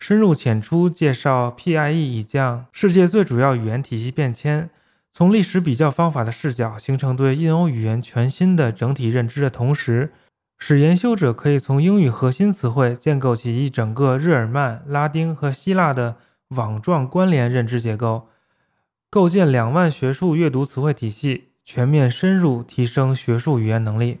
深入浅出介绍 PIE 已降世界最主要语言体系变迁，从历史比较方法的视角形成对印欧语言全新的整体认知的同时，使研修者可以从英语核心词汇建构起一整个日耳曼、拉丁和希腊的网状关联认知结构，构建两万学术阅读词汇体系，全面深入提升学术语言能力。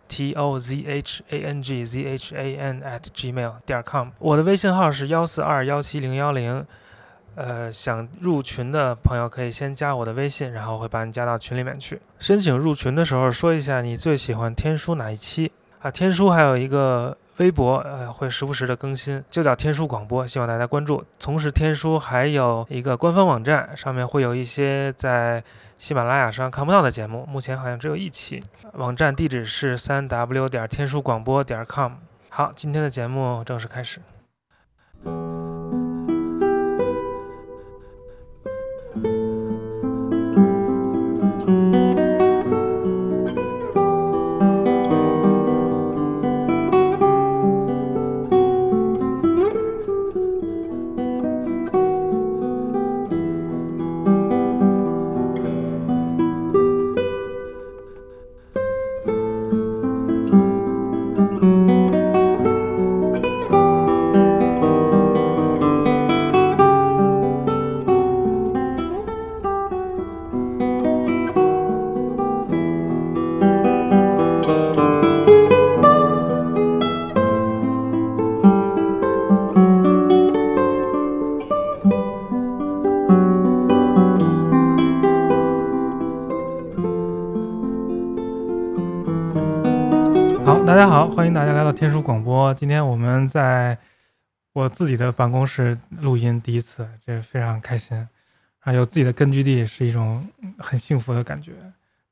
T o z h a n g z h a n at gmail 点 com，我的微信号是幺四二幺七零幺零，呃，想入群的朋友可以先加我的微信，然后会把你加到群里面去。申请入群的时候说一下你最喜欢天书哪一期啊？天书还有一个微博，呃，会时不时的更新，就叫天书广播，希望大家关注。同时，天书还有一个官方网站，上面会有一些在。喜马拉雅上看不到的节目，目前好像只有一期。网站地址是三 w 点天书广播点 com。好，今天的节目正式开始。我自己的办公室录音，第一次，这非常开心。啊，有自己的根据地是一种很幸福的感觉。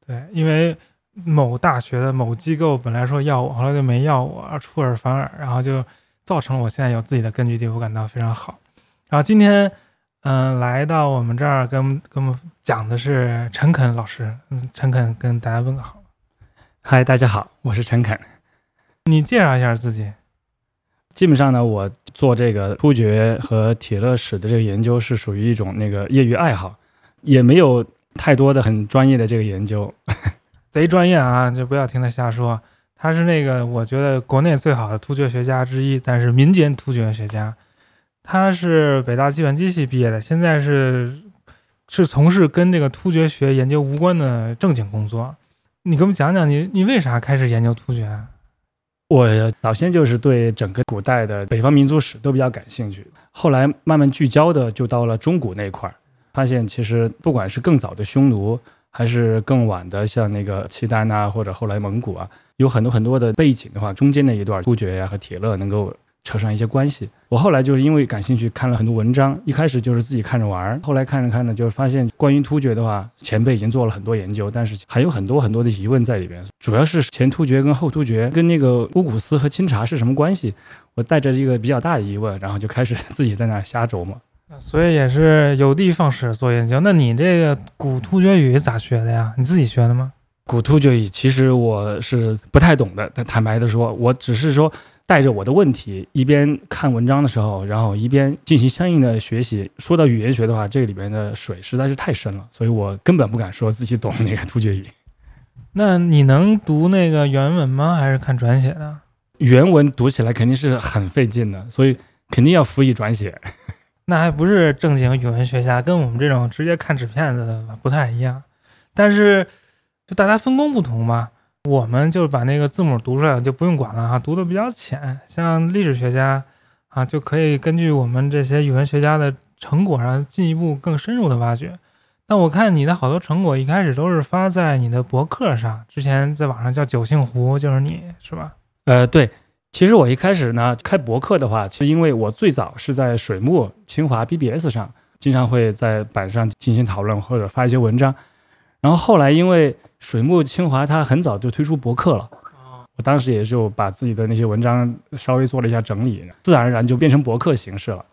对，因为某大学的某机构本来说要我，后来就没要我，出尔反尔，然后就造成了我现在有自己的根据地，我感到非常好。然后今天，嗯，来到我们这儿跟跟我们讲的是陈肯老师。嗯，陈肯跟大家问个好。嗨，大家好，我是陈肯。你介绍一下自己。基本上呢，我做这个突厥和铁勒史的这个研究是属于一种那个业余爱好，也没有太多的很专业的这个研究。贼专业啊，就不要听他瞎说。他是那个我觉得国内最好的突厥学家之一，但是民间突厥学家。他是北大计算机系毕业的，现在是是从事跟这个突厥学研究无关的正经工作。你给我们讲讲，你你为啥开始研究突厥？啊我早先就是对整个古代的北方民族史都比较感兴趣，后来慢慢聚焦的就到了中古那块儿，发现其实不管是更早的匈奴，还是更晚的像那个契丹啊，或者后来蒙古啊，有很多很多的背景的话，中间那一段突厥呀和铁勒能够。扯上一些关系。我后来就是因为感兴趣，看了很多文章。一开始就是自己看着玩儿，后来看着看着，就是发现关于突厥的话，前辈已经做了很多研究，但是还有很多很多的疑问在里边。主要是前突厥跟后突厥跟那个乌古斯和钦察是什么关系？我带着一个比较大的疑问，然后就开始自己在那瞎琢磨。所以也是有的放矢做研究。那你这个古突厥语咋学的呀？你自己学的吗？古突厥语其实我是不太懂的，坦白的说，我只是说。带着我的问题，一边看文章的时候，然后一边进行相应的学习。说到语言学的话，这里面的水实在是太深了，所以我根本不敢说自己懂那个突厥语。那你能读那个原文吗？还是看转写的？原文读起来肯定是很费劲的，所以肯定要辅以转写。那还不是正经语文学家，跟我们这种直接看纸片子的不太一样。但是，就大家分工不同嘛。我们就把那个字母读出来就不用管了哈，读的比较浅。像历史学家啊，就可以根据我们这些语文学家的成果上进一步更深入的挖掘。那我看你的好多成果一开始都是发在你的博客上，之前在网上叫九姓湖，就是你是吧？呃，对。其实我一开始呢开博客的话，其实因为我最早是在水木清华 BBS 上，经常会在板上进行讨论或者发一些文章。然后后来因为水木清华它很早就推出博客了，我当时也就把自己的那些文章稍微做了一下整理，自然而然就变成博客形式了。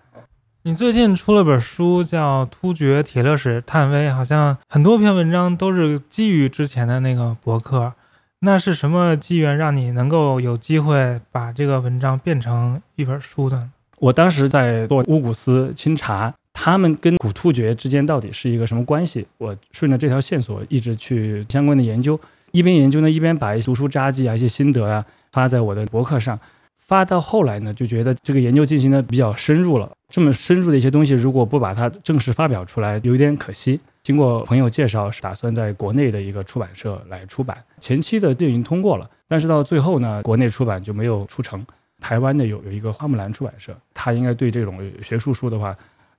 你最近出了本书叫《突厥铁勒史探微》，好像很多篇文章都是基于之前的那个博客。那是什么机缘让你能够有机会把这个文章变成一本书的？我当时在做乌古斯清查。他们跟古突厥之间到底是一个什么关系？我顺着这条线索一直去相关的研究，一边研究呢，一边把一些读书札记啊、一些心得啊发在我的博客上。发到后来呢，就觉得这个研究进行的比较深入了。这么深入的一些东西，如果不把它正式发表出来，有点可惜。经过朋友介绍，是打算在国内的一个出版社来出版。前期的就已经通过了，但是到最后呢，国内出版就没有出成。台湾的有有一个花木兰出版社，他应该对这种学术书的话。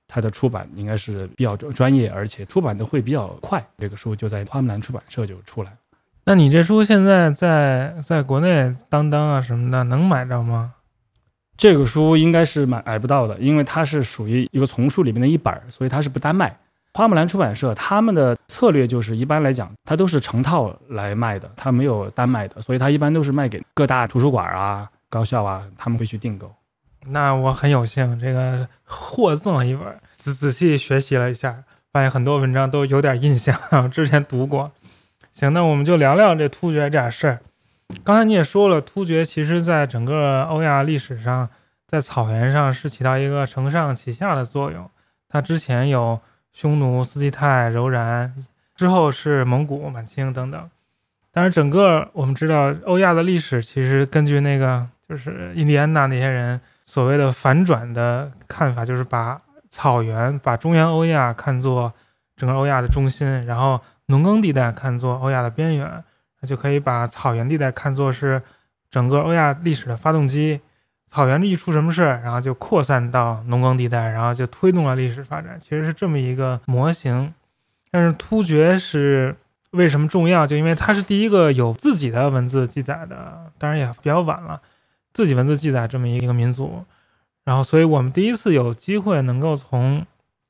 它的出版应该是比较专业，而且出版的会比较快。这个书就在花木兰出版社就出来。那你这书现在在在国内当当啊什么的能买着吗？这个书应该是买买不到的，因为它是属于一个丛书里面的一本，所以它是不单卖。花木兰出版社他们的策略就是一般来讲，它都是成套来卖的，它没有单卖的，所以它一般都是卖给各大图书馆啊、高校啊，他们会去订购。那我很有幸，这个获赠了一本，仔仔细学习了一下，发现很多文章都有点印象，之前读过。行，那我们就聊聊这突厥这点事儿。刚才你也说了，突厥其实在整个欧亚历史上，在草原上是起到一个承上启下的作用。它之前有匈奴、斯基泰、柔然，之后是蒙古、满清等等。但是整个我们知道，欧亚的历史其实根据那个就是印第安纳那些人。所谓的反转的看法，就是把草原、把中原欧亚看作整个欧亚的中心，然后农耕地带看作欧亚的边缘，那就可以把草原地带看作是整个欧亚历史的发动机。草原一出什么事，然后就扩散到农耕地带，然后就推动了历史发展。其实是这么一个模型。但是突厥是为什么重要？就因为它是第一个有自己的文字记载的，当然也比较晚了。自己文字记载这么一个民族，然后，所以我们第一次有机会能够从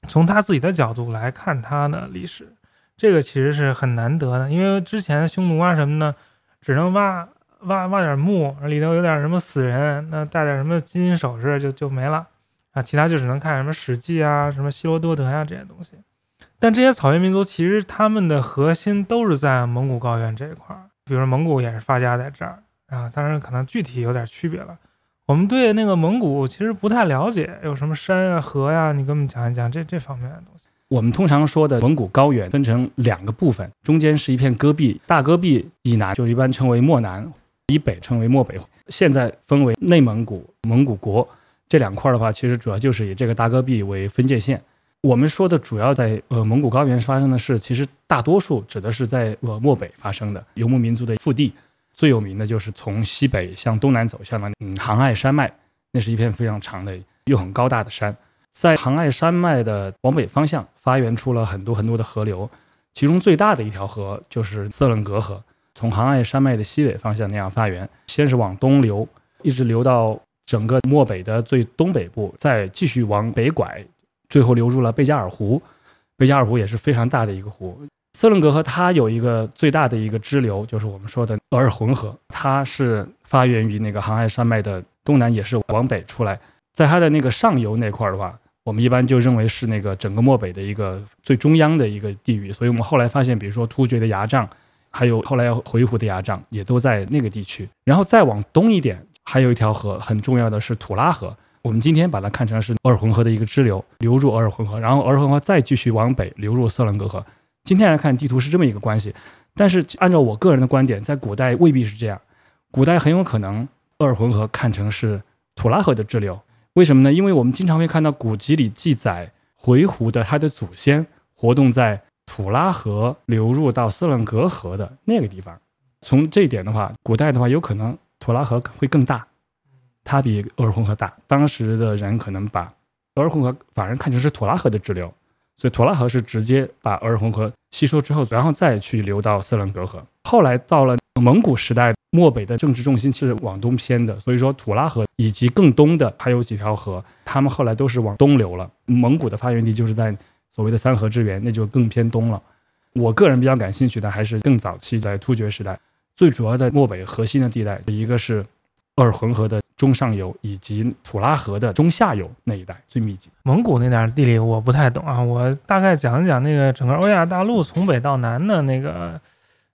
从他自己的角度来看他的历史，这个其实是很难得的。因为之前匈奴啊什么的，只能挖挖挖点墓，里头有点什么死人，那带点什么金银首饰就就没了啊，其他就只能看什么史记啊、什么希罗多德呀这些东西。但这些草原民族其实他们的核心都是在蒙古高原这一块儿，比如说蒙古也是发家在这儿。啊，当然可能具体有点区别了。我们对那个蒙古其实不太了解，有什么山啊、河呀？你给我们讲一讲这这方面的东西。我们通常说的蒙古高原分成两个部分，中间是一片戈壁，大戈壁以南就一般称为漠南，以北称为漠北。现在分为内蒙古、蒙古国这两块的话，其实主要就是以这个大戈壁为分界线。我们说的主要在呃蒙古高原发生的事，其实大多数指的是在呃漠北发生的游牧民族的腹地。最有名的就是从西北向东南走向的嗯杭爱山脉，那是一片非常长的又很高大的山，在杭爱山脉的往北方向发源出了很多很多的河流，其中最大的一条河就是色楞格河，从杭爱山脉的西北方向那样发源，先是往东流，一直流到整个漠北的最东北部，再继续往北拐，最后流入了贝加尔湖。贝加尔湖也是非常大的一个湖。色楞格河它有一个最大的一个支流，就是我们说的额尔浑河，它是发源于那个杭爱山脉的东南，也是往北出来，在它的那个上游那块儿的话，我们一般就认为是那个整个漠北的一个最中央的一个地域。所以我们后来发现，比如说突厥的牙帐，还有后来回鹘的牙帐，也都在那个地区。然后再往东一点，还有一条河，很重要的是土拉河。我们今天把它看成是额尔浑河的一个支流，流入额尔浑河，然后额尔浑河再继续往北流入色楞格河。今天来看地图是这么一个关系，但是按照我个人的观点，在古代未必是这样，古代很有可能鄂尔浑河看成是土拉河的支流。为什么呢？因为我们经常会看到古籍里记载回鹘的他的祖先活动在土拉河流入到色楞格河的那个地方。从这一点的话，古代的话有可能土拉河会更大。它比鄂尔浑河大，当时的人可能把鄂尔浑河反而看成是土拉河的支流，所以土拉河是直接把额尔浑河吸收之后，然后再去流到色楞格河。后来到了蒙古时代，漠北的政治重心其实往东偏的，所以说土拉河以及更东的还有几条河，他们后来都是往东流了。蒙古的发源地就是在所谓的三河之源，那就更偏东了。我个人比较感兴趣的还是更早期在突厥时代，最主要的漠北核心的地带，一个是鄂尔浑河的。中上游以及土拉河的中下游那一带最密集。蒙古那点地理我不太懂啊，我大概讲一讲那个整个欧亚大陆从北到南的那个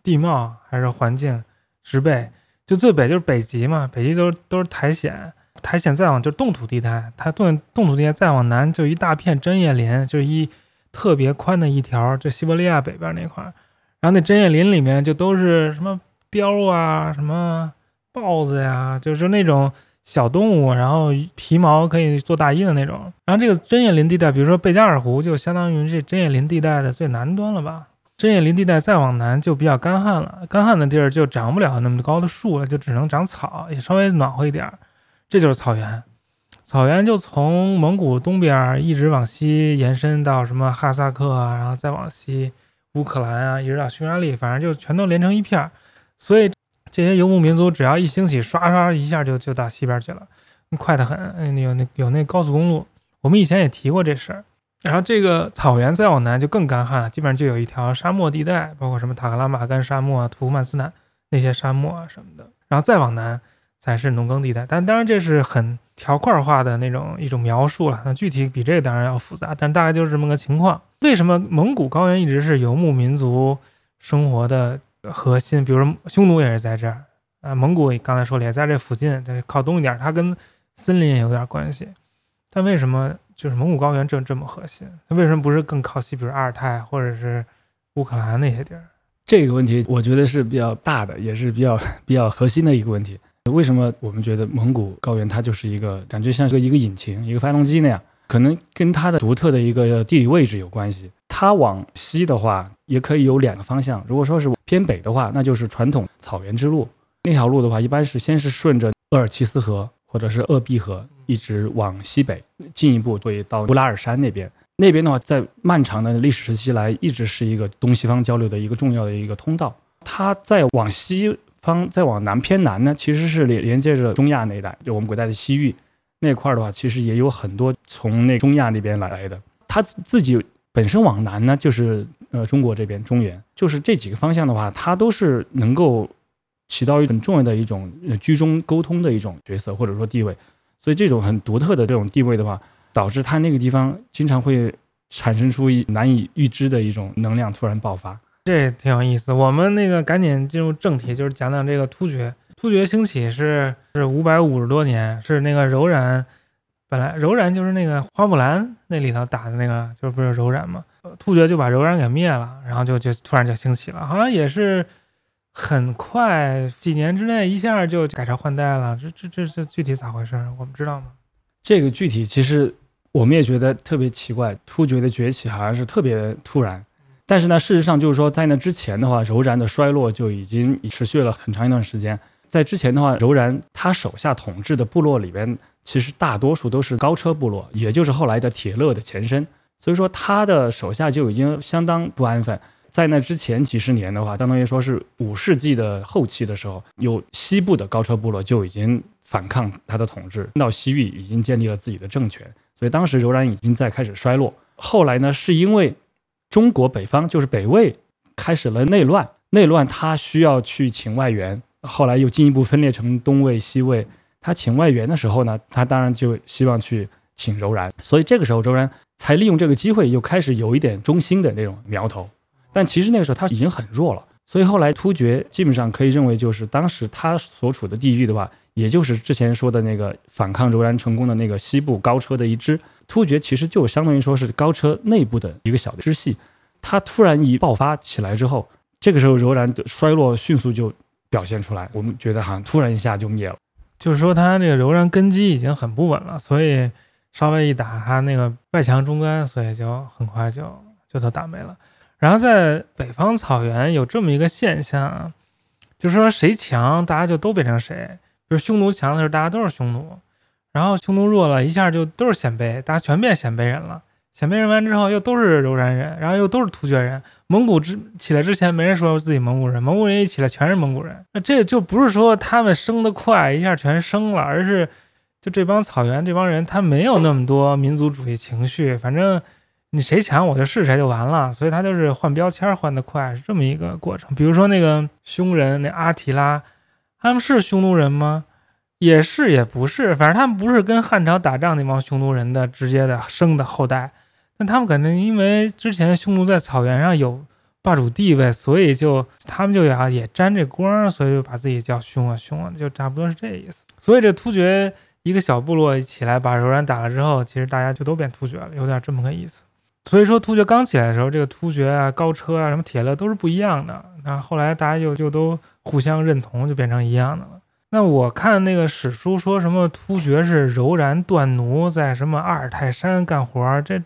地貌还是环境植被。就最北就是北极嘛，北极都是都是苔藓，苔藓再往就是冻土地带，它冻冻土地带再往南就一大片针叶林，就一特别宽的一条，就西伯利亚北边那块儿。然后那针叶林里面就都是什么貂啊，什么豹子呀，就是那种。小动物，然后皮毛可以做大衣的那种。然后这个针叶林地带，比如说贝加尔湖，就相当于这针叶林地带的最南端了吧？针叶林地带再往南就比较干旱了，干旱的地儿就长不了那么高的树了，就只能长草，也稍微暖和一点。这就是草原。草原就从蒙古东边一直往西延伸到什么哈萨克啊，然后再往西乌克兰啊，一直到匈牙利，反正就全都连成一片儿。所以。这些游牧民族只要一兴起，唰唰一下就就到西边去了，快得很。嗯，有那有那高速公路，我们以前也提过这事儿。然后这个草原再往南就更干旱了，基本上就有一条沙漠地带，包括什么塔克拉玛干沙漠啊、土库曼斯坦那些沙漠啊什么的。然后再往南才是农耕地带，但当然这是很条块化的那种一种描述了。那具体比这个当然要复杂，但大概就是这么个情况。为什么蒙古高原一直是游牧民族生活的？核心，比如说匈奴也是在这儿啊，蒙古刚才说了也在这附近，这靠东一点，它跟森林也有点关系。但为什么就是蒙古高原这这么核心？它为什么不是更靠西，比如阿尔泰或者是乌克兰那些地儿？这个问题我觉得是比较大的，也是比较比较核心的一个问题。为什么我们觉得蒙古高原它就是一个感觉像是一个引擎、一个发动机那样？可能跟它的独特的一个地理位置有关系。它往西的话，也可以有两个方向。如果说是偏北的话，那就是传统草原之路。那条路的话，一般是先是顺着鄂尔齐斯河或者是鄂毕河，一直往西北，进一步会到乌拉尔山那边。那边的话，在漫长的历史时期来，一直是一个东西方交流的一个重要的一个通道。它再往西方，再往南偏南呢，其实是连连接着中亚那一带，就我们古代的西域那块儿的话，其实也有很多从那中亚那边来的。它自己。本身往南呢，就是呃中国这边中原，就是这几个方向的话，它都是能够起到一很重要的一种居中沟通的一种角色或者说地位，所以这种很独特的这种地位的话，导致它那个地方经常会产生出难以预知的一种能量突然爆发，这挺有意思。我们那个赶紧进入正题，就是讲讲这个突厥。突厥兴起是是五百五十多年，是那个柔然。本来柔然就是那个花木兰那里头打的那个，就不是柔然嘛？突厥就把柔然给灭了，然后就就突然就兴起了，好像也是很快几年之内一下就改朝换代了。这这这这具体咋回事？我们知道吗？这个具体其实我们也觉得特别奇怪，突厥的崛起好像是特别突然，但是呢，事实上就是说，在那之前的话，柔然的衰落就已经持续了很长一段时间。在之前的话，柔然他手下统治的部落里边，其实大多数都是高车部落，也就是后来的铁勒的前身。所以说，他的手下就已经相当不安分。在那之前几十年的话，相当于说是五世纪的后期的时候，有西部的高车部落就已经反抗他的统治，到西域已经建立了自己的政权。所以当时柔然已经在开始衰落。后来呢，是因为中国北方就是北魏开始了内乱，内乱他需要去请外援。后来又进一步分裂成东魏、西魏。他请外援的时候呢，他当然就希望去请柔然，所以这个时候柔然才利用这个机会，又开始有一点中心的那种苗头。但其实那个时候他已经很弱了，所以后来突厥基本上可以认为，就是当时他所处的地域的话，也就是之前说的那个反抗柔然成功的那个西部高车的一支。突厥其实就相当于说是高车内部的一个小的支系。他突然一爆发起来之后，这个时候柔然的衰落迅速就。表现出来，我们觉得好像突然一下就灭了，就是说他那个柔然根基已经很不稳了，所以稍微一打他那个外强中干，所以就很快就就都打没了。然后在北方草原有这么一个现象，就是说谁强，大家就都变成谁。就是匈奴强的时候，大家都是匈奴；然后匈奴弱了，一下就都是鲜卑，大家全变鲜卑人了。鲜卑人完之后，又都是柔然人，然后又都是突厥人。蒙古之起来之前，没人说自己蒙古人，蒙古人一起来，全是蒙古人。那这就不是说他们生得快，一下全生了，而是就这帮草原这帮人，他没有那么多民族主义情绪。反正你谁强，我就是谁就完了。所以他就是换标签换得快，是这么一个过程。比如说那个匈人，那阿提拉，他们是匈奴人吗？也是也不是，反正他们不是跟汉朝打仗那帮匈奴人的直接的生的后代。那他们可能因为之前匈奴在草原上有霸主地位，所以就他们就要也沾这光，所以就把自己叫匈啊匈啊，就差不多是这意思。所以这突厥一个小部落起来把柔然打了之后，其实大家就都变突厥了，有点这么个意思。所以说突厥刚起来的时候，这个突厥啊、高车啊、什么铁勒都是不一样的。那后来大家就就都互相认同，就变成一样的了。那我看那个史书说什么突厥是柔然断奴，在什么阿尔泰山干活，这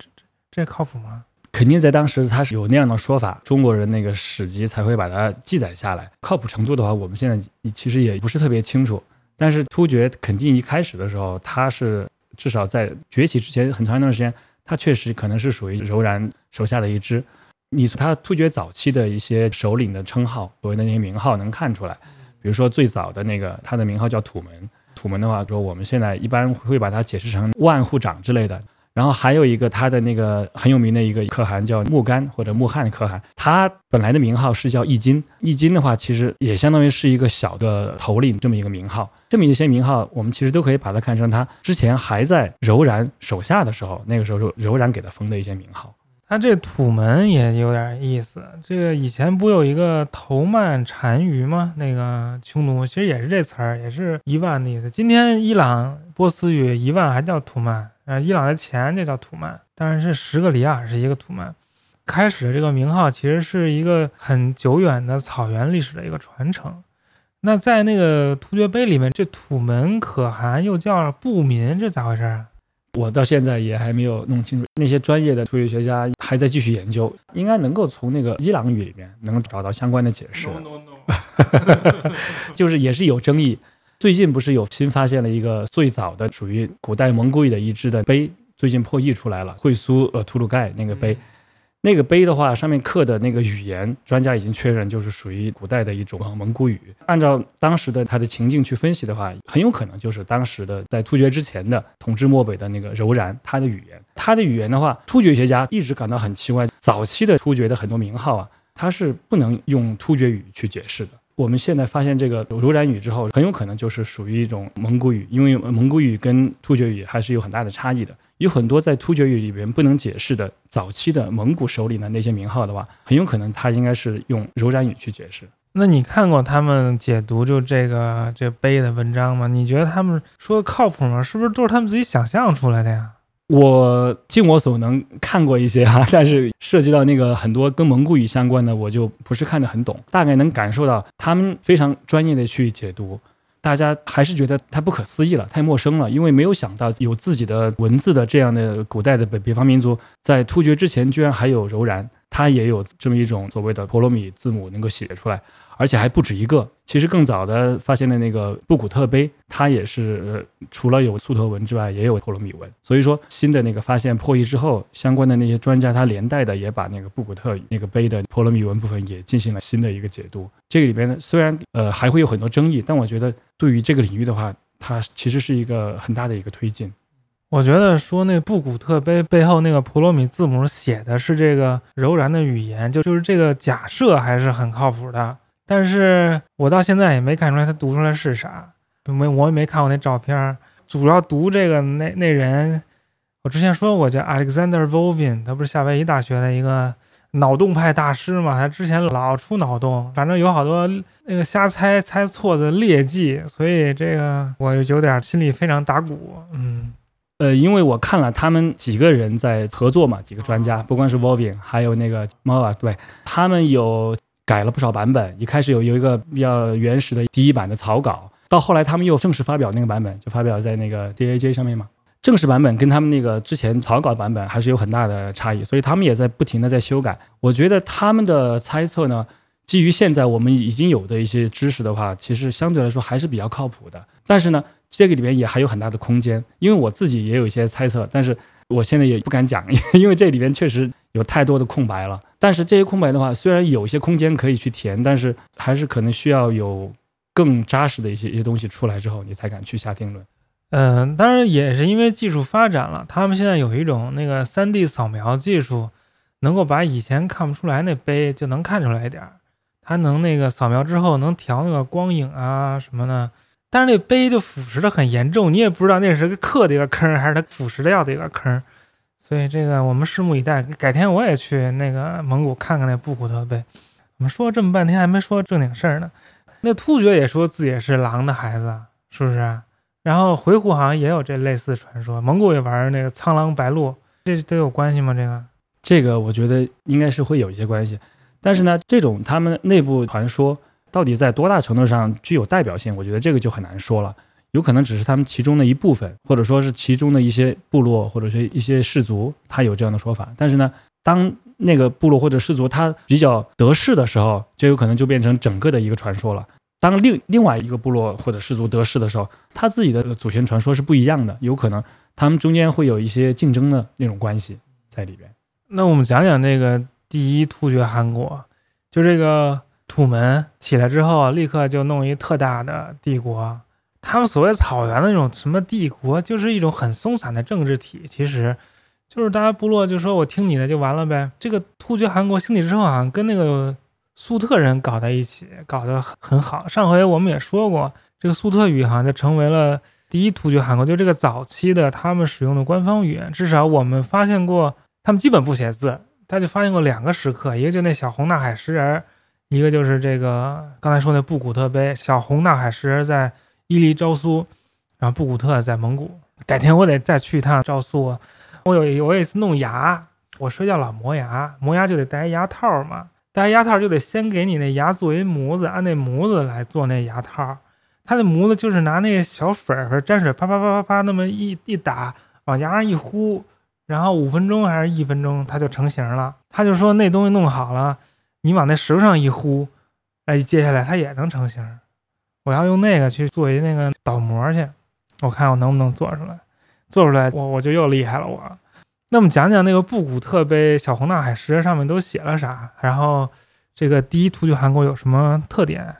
这。靠谱吗？肯定在当时他是有那样的说法，中国人那个史籍才会把它记载下来。靠谱程度的话，我们现在其实也不是特别清楚。但是突厥肯定一开始的时候，他是至少在崛起之前很长一段时间，他确实可能是属于柔然手下的一支。你从他突厥早期的一些首领的称号，所谓的那些名号能看出来。比如说最早的那个，他的名号叫土门。土门的话，说我们现在一般会把它解释成万户长之类的。然后还有一个他的那个很有名的一个可汗叫木干或者木汗的可汗，他本来的名号是叫易经。易经的话，其实也相当于是一个小的头领这么一个名号。这么一些名号，我们其实都可以把它看成他之前还在柔然手下的时候，那个时候柔然给他封的一些名号。他这土门也有点意思。这个以前不有一个头曼单于吗？那个匈奴其实也是这词儿，也是一万的意思。今天伊朗波斯语一万还叫土曼。呃，伊朗的钱就叫土曼，当然是十个里亚是一个土曼。开始的这个名号其实是一个很久远的草原历史的一个传承。那在那个突厥碑里面，这土门可汗又叫布民，这咋回事啊？我到现在也还没有弄清楚。那些专业的突厥学家还在继续研究，应该能够从那个伊朗语里面能找到相关的解释。No, no, no. 就是也是有争议。最近不是有新发现了一个最早的属于古代蒙古语的一支的碑，最近破译出来了。会苏呃图鲁盖那个碑，那个碑的话，上面刻的那个语言，专家已经确认就是属于古代的一种蒙古语。按照当时的它的情境去分析的话，很有可能就是当时的在突厥之前的统治漠北的那个柔然他的语言。他的语言的话，突厥学家一直感到很奇怪，早期的突厥的很多名号啊，它是不能用突厥语去解释的。我们现在发现这个柔然语之后，很有可能就是属于一种蒙古语，因为蒙古语跟突厥语还是有很大的差异的。有很多在突厥语里边不能解释的早期的蒙古首领的那些名号的话，很有可能他应该是用柔然语去解释。那你看过他们解读就这个这碑的文章吗？你觉得他们说的靠谱吗？是不是都是他们自己想象出来的呀？我尽我所能看过一些哈，但是涉及到那个很多跟蒙古语相关的，我就不是看得很懂。大概能感受到他们非常专业的去解读，大家还是觉得太不可思议了，太陌生了，因为没有想到有自己的文字的这样的古代的北北方民族，在突厥之前居然还有柔然。他也有这么一种所谓的婆罗米字母能够写出来，而且还不止一个。其实更早的发现的那个布古特碑，它也是呃除了有粟特文之外，也有婆罗米文。所以说新的那个发现破译之后，相关的那些专家他连带的也把那个布古特那个碑的婆罗米文部分也进行了新的一个解读。这个里边呢，虽然呃还会有很多争议，但我觉得对于这个领域的话，它其实是一个很大的一个推进。我觉得说那布古特碑背后那个婆罗米字母写的是这个柔然的语言，就就是这个假设还是很靠谱的。但是我到现在也没看出来他读出来是啥，没我也没看过那照片。主要读这个那那人，我之前说过叫 Alexander Volvin，他不是夏威夷大学的一个脑洞派大师嘛？他之前老出脑洞，反正有好多那个瞎猜猜错的劣迹，所以这个我有点心里非常打鼓。嗯，呃，因为我看了他们几个人在合作嘛，几个专家，不光是 Volvin，还有那个 m o a 对他们有。改了不少版本，一开始有有一个比较原始的第一版的草稿，到后来他们又正式发表那个版本，就发表在那个 DAJ 上面嘛。正式版本跟他们那个之前草稿版本还是有很大的差异，所以他们也在不停的在修改。我觉得他们的猜测呢，基于现在我们已经有的一些知识的话，其实相对来说还是比较靠谱的。但是呢，这个里面也还有很大的空间，因为我自己也有一些猜测，但是我现在也不敢讲，因为这里边确实有太多的空白了。但是这些空白的话，虽然有一些空间可以去填，但是还是可能需要有更扎实的一些一些东西出来之后，你才敢去下定论。嗯，当然也是因为技术发展了，他们现在有一种那个 3D 扫描技术，能够把以前看不出来那碑就能看出来一点儿。它能那个扫描之后能调那个光影啊什么的，但是那碑就腐蚀的很严重，你也不知道那是个刻的一个坑，还是它腐蚀掉的一个坑。所以这个我们拭目以待，改天我也去那个蒙古看看那布古特碑。我们说这么半天还没说正经事儿呢。那突厥也说自己是狼的孩子，是不是？然后回鹘好像也有这类似传说，蒙古也玩那个苍狼白鹿，这都有关系吗？这个？这个我觉得应该是会有一些关系，但是呢，这种他们内部传说到底在多大程度上具有代表性，我觉得这个就很难说了。有可能只是他们其中的一部分，或者说是其中的一些部落或者是一些氏族，他有这样的说法。但是呢，当那个部落或者氏族他比较得势的时候，就有可能就变成整个的一个传说了。当另另外一个部落或者氏族得势的时候，他自己的祖先传说是不一样的，有可能他们中间会有一些竞争的那种关系在里边。那我们讲讲那个第一突厥汗国，就这个土门起来之后，立刻就弄一特大的帝国。他们所谓草原的那种什么帝国，就是一种很松散的政治体，其实就是大家部落就说我听你的就完了呗。这个突厥汗国兴起之后，好像跟那个粟特人搞在一起，搞得很好。上回我们也说过，这个粟特语好像就成为了第一突厥汗国，就这个早期的他们使用的官方语言。至少我们发现过，他们基本不写字，他就发现过两个石刻，一个就那小红纳海石人，一个就是这个刚才说那布古特碑。小红纳海石人在。伊犁、昭苏，然后布古特在蒙古。改天我得再去一趟昭苏。我有有一次弄牙，我睡觉老磨牙，磨牙就得戴牙套嘛。戴牙套就得先给你那牙做一模子，按那模子来做那牙套。他那模子就是拿那个小粉儿沾水，啪啪啪啪啪那么一一打，往牙上一呼，然后五分钟还是一分钟，它就成型了。他就说那东西弄好了，你往那石头上一呼，哎，接下来它也能成型。我要用那个去做一那个倒模去，我看我能不能做出来。做出来，我我就又厉害了。我，那么讲讲那个布古特碑小红纳海石上面都写了啥？然后这个第一突厥汗国有什么特点？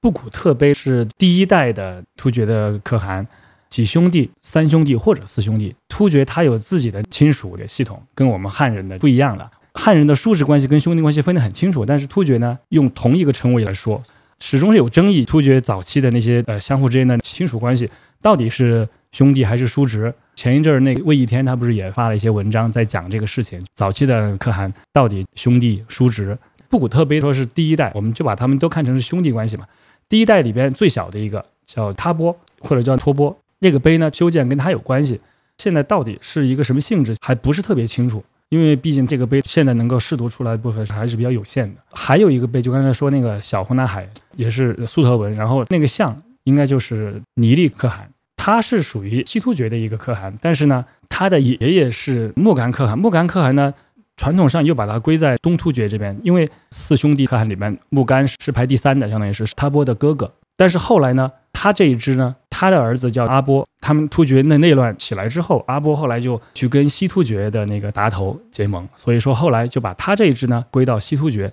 布古特碑是第一代的突厥的可汗，几兄弟、三兄弟或者四兄弟。突厥他有自己的亲属的系统，跟我们汉人的不一样了。汉人的叔侄关系跟兄弟关系分得很清楚，但是突厥呢，用同一个称谓来说。始终是有争议。突厥早期的那些呃相互之间的亲属关系，到底是兄弟还是叔侄？前一阵儿那魏一天他不是也发了一些文章在讲这个事情？早期的可汗到底兄弟叔侄？布古特碑说是第一代，我们就把他们都看成是兄弟关系嘛。第一代里边最小的一个叫他波或者叫托波，那个碑呢修建跟他有关系。现在到底是一个什么性质，还不是特别清楚。因为毕竟这个碑现在能够试读出来的部分还是比较有限的。还有一个碑，就刚才说那个小红南海，也是粟特文，然后那个像应该就是尼利可汗，他是属于西突厥的一个可汗，但是呢，他的爷爷是木干可汗。木干可汗呢，传统上又把它归在东突厥这边，因为四兄弟可汗里面木干是排第三的，相当于是他波的哥哥。但是后来呢，他这一支呢，他的儿子叫阿波，他们突厥那内乱起来之后，阿波后来就去跟西突厥的那个达头结盟，所以说后来就把他这一支呢归到西突厥，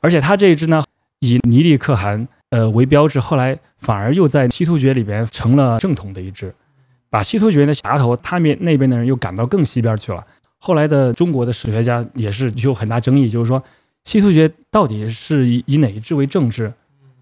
而且他这一支呢以尼利可汗呃为标志，后来反而又在西突厥里边成了正统的一支，把西突厥的达头他们那边的人又赶到更西边去了。后来的中国的史学家也是有很大争议，就是说西突厥到底是以以哪一支为正支，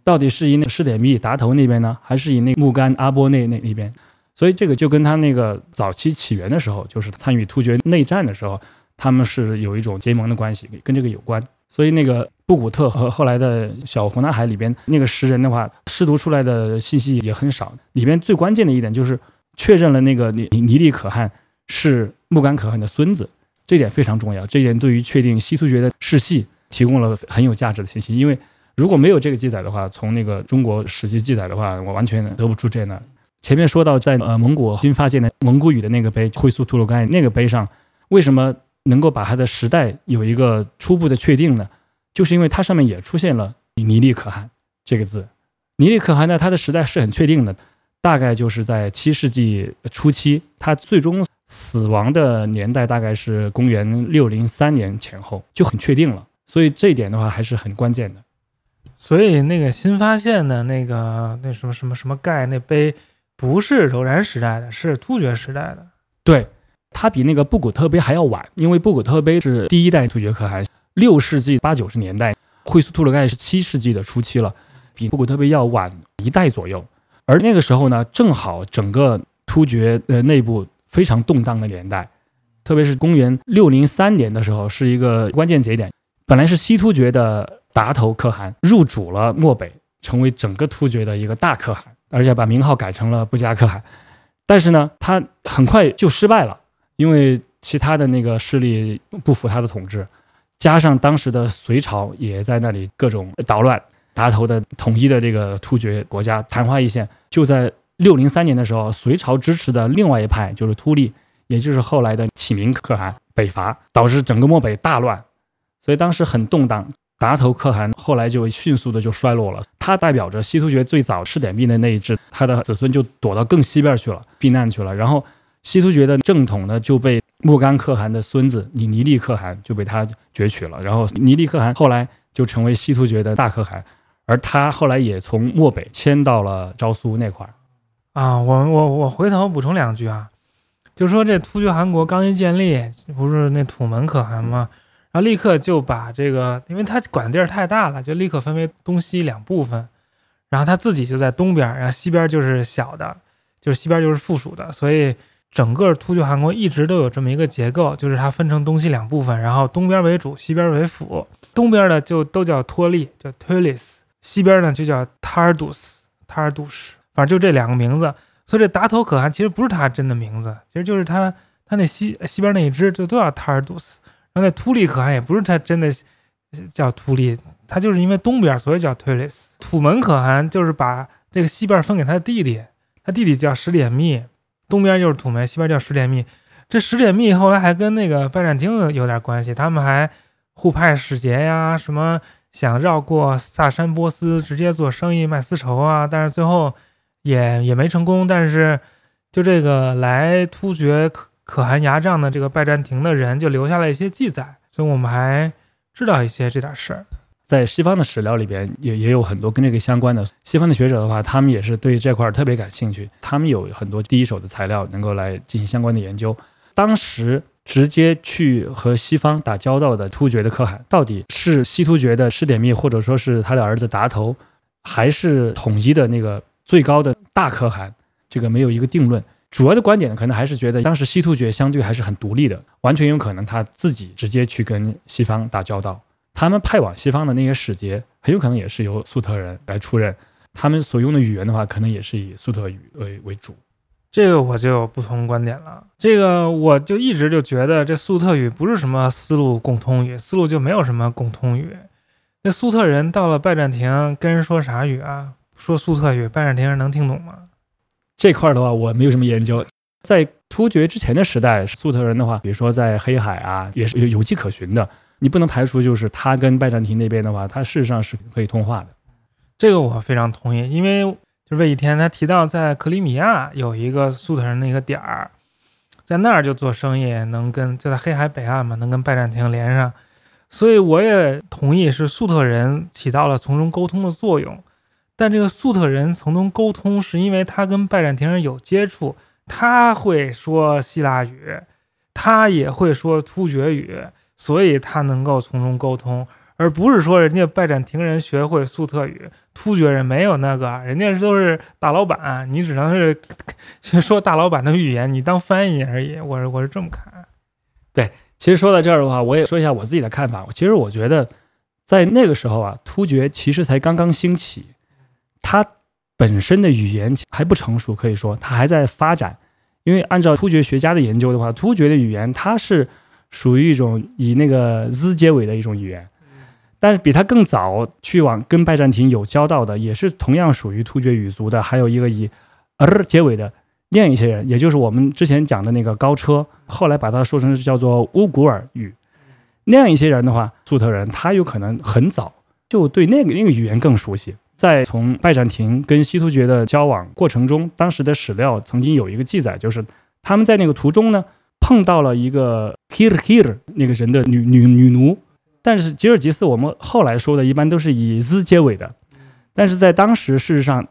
到底是以那施典密达头那边呢，还是以那木干阿波那那那边？所以这个就跟他那个早期起源的时候，就是参与突厥内战的时候，他们是有一种结盟的关系，跟这个有关。所以那个布古特和后来的小红南海里边那个石人的话，试图出来的信息也很少。里边最关键的一点就是确认了那个尼尼利可汗是木干可汗的孙子，这点非常重要。这一点对于确定西突厥的世系提供了很有价值的信息。因为如果没有这个记载的话，从那个中国史记记载的话，我完全得不出这呢。前面说到在呃蒙古新发现的蒙古语的那个碑会苏吐鲁干那个碑上，为什么能够把它的时代有一个初步的确定呢？就是因为它上面也出现了尼利可汗这个字。尼利可汗呢，他的时代是很确定的，大概就是在七世纪初期，他最终死亡的年代大概是公元六零三年前后，就很确定了。所以这一点的话还是很关键的。所以那个新发现的那个那什么什么什么盖那碑，不是柔然时代的，是突厥时代的。对，它比那个布古特碑还要晚，因为布古特碑是第一代突厥可汗，六世纪八九十年代，会苏吐鲁盖是七世纪的初期了，比布古特碑要晚一代左右。而那个时候呢，正好整个突厥的内部非常动荡的年代，特别是公元六零三年的时候，是一个关键节点。本来是西突厥的达头可汗入主了漠北，成为整个突厥的一个大可汗，而且把名号改成了布加可汗。但是呢，他很快就失败了，因为其他的那个势力不服他的统治，加上当时的隋朝也在那里各种捣乱，达头的统一的这个突厥国家昙花一现。就在六零三年的时候，隋朝支持的另外一派就是突利，也就是后来的启明可汗北伐，导致整个漠北大乱。所以当时很动荡，达头可汗后来就迅速的就衰落了。他代表着西突厥最早施典密的那一支，他的子孙就躲到更西边去了，避难去了。然后西突厥的正统呢就被木干可汗的孙子尼尼利可汗就被他攫取了。然后尼利可汗后来就成为西突厥的大可汗，而他后来也从漠北迁到了昭苏那块儿。啊，我我我回头补充两句啊，就说这突厥汗国刚一建立，不是那土门可汗吗？然后立刻就把这个，因为他管的地儿太大了，就立刻分为东西两部分。然后他自己就在东边，然后西边就是小的，就是西边就是附属的。所以整个突厥汗国一直都有这么一个结构，就是它分成东西两部分，然后东边为主，西边为辅。东边的就都叫托利，叫 Tulis；西边呢就叫 Tardus，Tardus，反正就这两个名字。所以这达头可汗其实不是他真的名字，其实就是他他那西西边那一支就都叫 Tardus 那突利可汗也不是他真的叫突利，他就是因为东边，所以叫推利斯。土门可汗就是把这个西边分给他的弟弟，他弟弟叫石典密，东边就是土门，西边叫石典密。这石典密后来还跟那个拜占庭有点关系，他们还互派使节呀，什么想绕过萨珊波斯直接做生意卖丝绸啊，但是最后也也没成功。但是就这个来突厥可。汗牙帐的这个拜占庭的人就留下了一些记载，所以我们还知道一些这点事儿。在西方的史料里边，也也有很多跟这个相关的。西方的学者的话，他们也是对这块特别感兴趣，他们有很多第一手的材料能够来进行相关的研究。当时直接去和西方打交道的突厥的可汗，到底是西突厥的施典密，或者说是他的儿子达头，还是统一的那个最高的大可汗？这个没有一个定论。主要的观点呢，可能还是觉得当时西突厥相对还是很独立的，完全有可能他自己直接去跟西方打交道。他们派往西方的那些使节，很有可能也是由粟特人来出任。他们所用的语言的话，可能也是以粟特语为为主。这个我就不同观点了。这个我就一直就觉得这粟特语不是什么丝路共通语，丝路就没有什么共通语。那粟特人到了拜占庭跟人说啥语啊？说粟特语，拜占庭人能听懂吗？这块的话，我没有什么研究。在突厥之前的时代，粟特人的话，比如说在黑海啊，也是有有迹可循的。你不能排除，就是他跟拜占庭那边的话，他事实上是可以通话的。这个我非常同意，因为就是魏一天他提到在克里米亚有一个粟特人的一个点儿，在那儿就做生意，能跟就在黑海北岸嘛，能跟拜占庭连上。所以我也同意是粟特人起到了从中沟通的作用。但这个粟特人从中沟通，是因为他跟拜占庭人有接触，他会说希腊语，他也会说突厥语。所以他能够从中沟通，而不是说人家拜占庭人学会粟特语，突厥人没有那个，人家都是大老板，你只能是 说大老板的语言，你当翻译而已。我是我是这么看。对，其实说到这儿的话，我也说一下我自己的看法。其实我觉得，在那个时候啊，突厥其实才刚刚兴起，它本身的语言还不成熟，可以说它还在发展。因为按照突厥学家的研究的话，突厥的语言它是。属于一种以那个 z 结尾的一种语言，但是比它更早去往跟拜占庭有交道的，也是同样属于突厥语族的，还有一个以 er 结尾的那样一些人，也就是我们之前讲的那个高车，后来把它说成是叫做乌古尔语。那样一些人的话，粟特人他有可能很早就对那个那个语言更熟悉。在从拜占庭跟西突厥的交往过程中，当时的史料曾经有一个记载，就是他们在那个途中呢。碰到了一个 Hir Hir 那个人的女女女奴，但是吉尔吉斯我们后来说的一般都是以 z 结尾的，但是在当时事实上，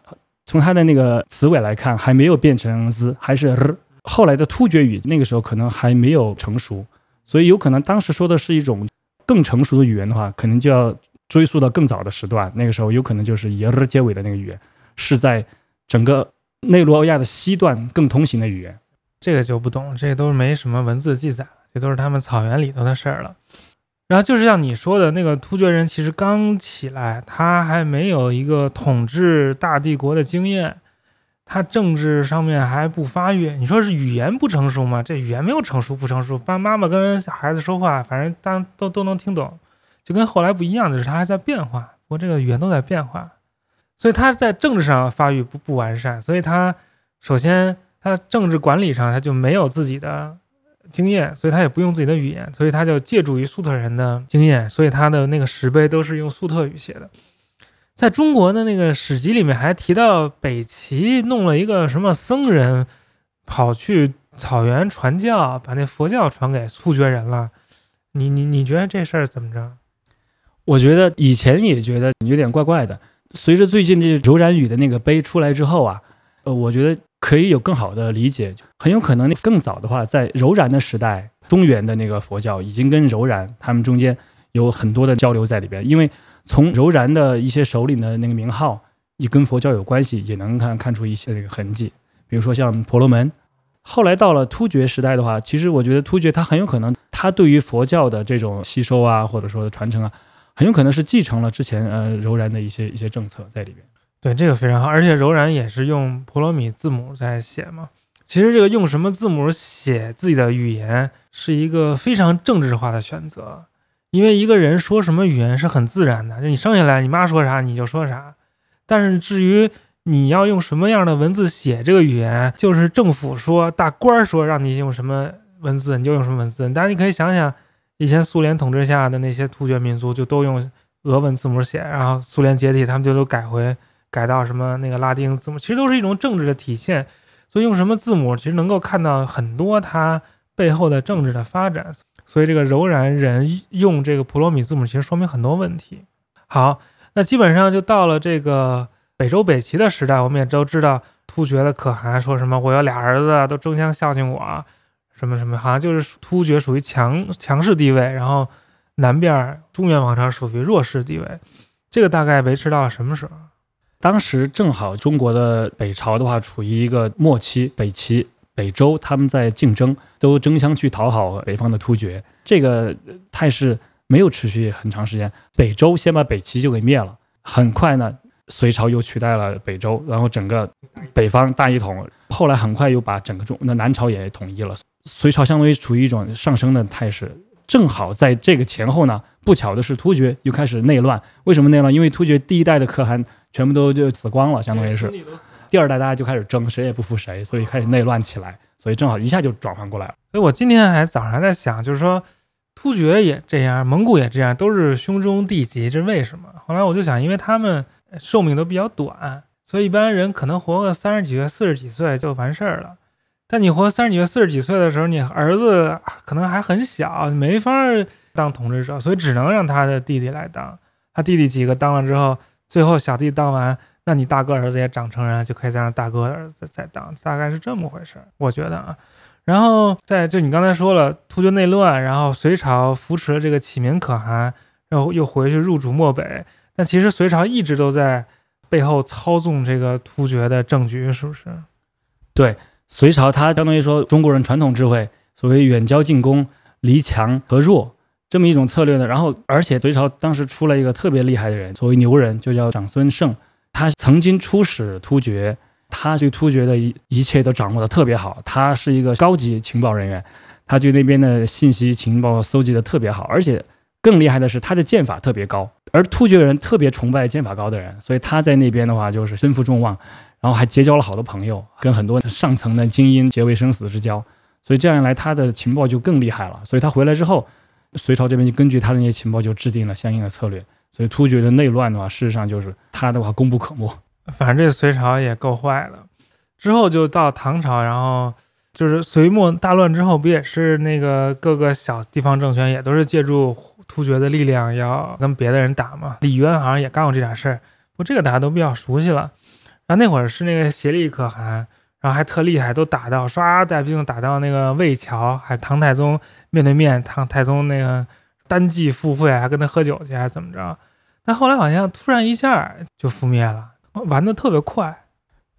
从它的那个词尾来看，还没有变成 z，还是 r。后来的突厥语那个时候可能还没有成熟，所以有可能当时说的是一种更成熟的语言的话，可能就要追溯到更早的时段，那个时候有可能就是以 r 结尾的那个语言，是在整个内罗亚的西段更通行的语言。这个就不懂，这都是没什么文字记载，这都是他们草原里头的事儿了。然后就是像你说的那个突厥人，其实刚起来，他还没有一个统治大帝国的经验，他政治上面还不发育。你说是语言不成熟吗？这语言没有成熟不成熟，爸妈妈跟小孩子说话，反正当都都能听懂，就跟后来不一样的是，他还在变化。不过这个语言都在变化，所以他在政治上发育不不完善，所以他首先。他政治管理上他就没有自己的经验，所以他也不用自己的语言，所以他就借助于粟特人的经验，所以他的那个石碑都是用粟特语写的。在中国的那个史籍里面还提到北齐弄了一个什么僧人跑去草原传教，把那佛教传给突厥人了。你你你觉得这事儿怎么着？我觉得以前也觉得有点怪怪的。随着最近这柔然语的那个碑出来之后啊，呃，我觉得。可以有更好的理解，很有可能更早的话，在柔然的时代，中原的那个佛教已经跟柔然他们中间有很多的交流在里边。因为从柔然的一些首领的那个名号，也跟佛教有关系，也能看看出一些那个痕迹。比如说像婆罗门。后来到了突厥时代的话，其实我觉得突厥它很有可能，它对于佛教的这种吸收啊，或者说传承啊，很有可能是继承了之前呃柔然的一些一些政策在里边。对这个非常好，而且柔然也是用普罗米字母在写嘛。其实这个用什么字母写自己的语言是一个非常政治化的选择，因为一个人说什么语言是很自然的，就你生下来你妈说啥你就说啥。但是至于你要用什么样的文字写这个语言，就是政府说大官说让你用什么文字你就用什么文字。但是你可以想想，以前苏联统治下的那些突厥民族就都用俄文字母写，然后苏联解体他们就都改回。改到什么那个拉丁字母，其实都是一种政治的体现。所以用什么字母，其实能够看到很多它背后的政治的发展。所以这个柔然人用这个普罗米字母，其实说明很多问题。好，那基本上就到了这个北周北齐的时代，我们也都知道突厥的可汗说什么：“我有俩儿子都争相孝敬我，什么什么，好像就是突厥属于强强势地位，然后南边中原王朝属于弱势地位。这个大概维持到什么时候？”当时正好中国的北朝的话处于一个末期，北齐、北周他们在竞争，都争相去讨好北方的突厥。这个态势没有持续很长时间。北周先把北齐就给灭了，很快呢，隋朝又取代了北周，然后整个北方大一统。后来很快又把整个中那南朝也统一了。隋朝相当于处于一种上升的态势。正好在这个前后呢，不巧的是突厥又开始内乱。为什么内乱？因为突厥第一代的可汗。全部都就死光了，相当于是第二代，大家就开始争，谁也不服谁，所以开始内乱起来。所以正好一下就转换过来了。所以我今天还早上还在想，就是说突厥也这样，蒙古也这样，都是兄终弟及，这是为什么？后来我就想，因为他们寿命都比较短，所以一般人可能活个三十几岁、四十几岁就完事儿了。但你活三十几岁、四十几岁的时候，你儿子可能还很小，没法当统治者，所以只能让他的弟弟来当。他弟弟几个当了之后，最后小弟当完，那你大哥儿子也长成人，就可以再让大哥儿子再当，大概是这么回事儿，我觉得啊。然后在就你刚才说了突厥内乱，然后隋朝扶持了这个启明可汗，然后又回去入主漠北，但其实隋朝一直都在背后操纵这个突厥的政局，是不是？对。隋朝，它相当于说中国人传统智慧，所谓远交近攻、离强和弱这么一种策略呢。然后，而且隋朝当时出了一个特别厉害的人，所谓牛人，就叫长孙晟。他曾经出使突厥，他对突厥的一一切都掌握的特别好。他是一个高级情报人员，他对那边的信息情报搜集的特别好。而且更厉害的是，他的剑法特别高，而突厥人特别崇拜剑法高的人，所以他在那边的话就是身负众望。然后还结交了好多朋友，跟很多上层的精英结为生死之交，所以这样一来，他的情报就更厉害了。所以他回来之后，隋朝这边就根据他的那些情报，就制定了相应的策略。所以突厥的内乱的话，事实上就是他的话功不可没。反正这隋朝也够坏了。之后就到唐朝，然后就是隋末大乱之后，不也是那个各个小地方政权也都是借助突厥的力量要跟别的人打嘛？李渊好像也干过这点事儿，不过这个大家都比较熟悉了。然后那会儿是那个协力可汗，然后还特厉害，都打到唰带兵打到那个魏桥，还唐太宗面对面，唐太宗那个单骑赴会，还跟他喝酒去，还怎么着？但后来好像突然一下就覆灭了，完的特别快。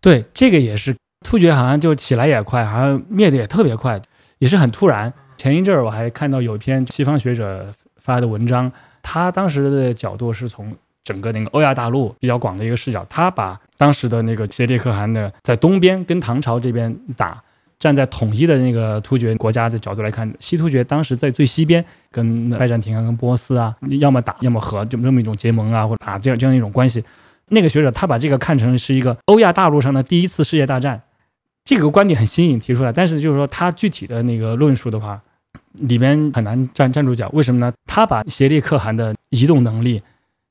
对，这个也是突厥好像就起来也快，好像灭的也特别快，也是很突然。前一阵儿我还看到有一篇西方学者发的文章，他当时的角度是从。整个那个欧亚大陆比较广的一个视角，他把当时的那个协力可汗的在东边跟唐朝这边打，站在统一的那个突厥国家的角度来看，西突厥当时在最西边跟拜占庭啊、跟波斯啊，要么打要么和，就这么一种结盟啊，或者打这样这样一种关系。那个学者他把这个看成是一个欧亚大陆上的第一次世界大战，这个观点很新颖提出来，但是就是说他具体的那个论述的话，里边很难站站住脚。为什么呢？他把协力可汗的移动能力。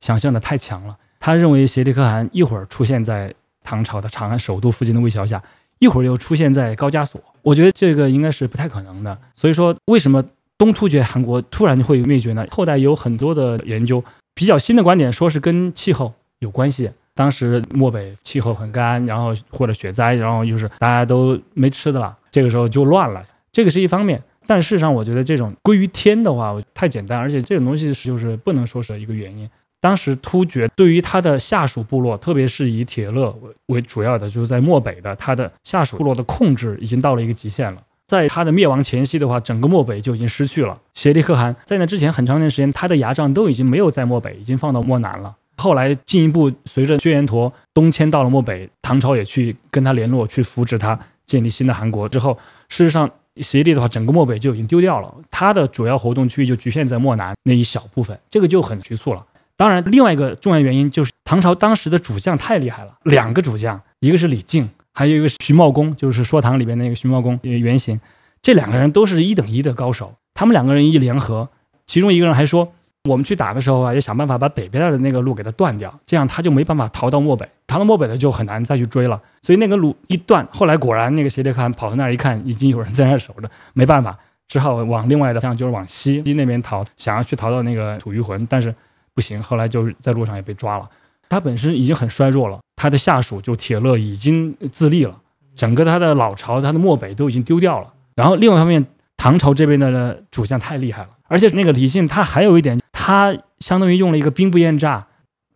想象的太强了。他认为协利可汗一会儿出现在唐朝的长安首都附近的魏桥下，一会儿又出现在高加索。我觉得这个应该是不太可能的。所以说，为什么东突厥汗国突然就会灭绝呢？后代有很多的研究，比较新的观点说是跟气候有关系。当时漠北气候很干，然后或者雪灾，然后就是大家都没吃的了，这个时候就乱了。这个是一方面，但事实上我觉得这种归于天的话太简单，而且这种东西是就是不能说是一个原因。当时突厥对于他的下属部落，特别是以铁勒为为主要的，就是在漠北的他的下属部落的控制已经到了一个极限了。在他的灭亡前夕的话，整个漠北就已经失去了。协力可汗在那之前很长一段时间，他的牙帐都已经没有在漠北，已经放到漠南了。后来进一步随着薛延陀东迁到了漠北，唐朝也去跟他联络，去扶持他建立新的汗国之后，事实上协力的话，整个漠北就已经丢掉了。他的主要活动区域就局限在漠南那一小部分，这个就很局促了。当然，另外一个重要原因就是唐朝当时的主将太厉害了，两个主将，一个是李靖，还有一个是徐茂公，就是说唐里边那个徐茂公原型，这两个人都是一等一的高手。他们两个人一联合，其中一个人还说，我们去打的时候啊，要想办法把北边的那个路给他断掉，这样他就没办法逃到漠北，逃到漠北的就很难再去追了。所以那个路一断，后来果然那个斜烈汗跑到那儿一看，已经有人在那儿守着，没办法，只好往另外的方向，就是往西西那边逃，想要去逃到那个吐谷浑，但是。不行，后来就是在路上也被抓了。他本身已经很衰弱了，他的下属就铁勒已经自立了，整个他的老巢、他的漠北都已经丢掉了。然后另外一方面，唐朝这边的主将太厉害了，而且那个李信他还有一点，他相当于用了一个兵不厌诈。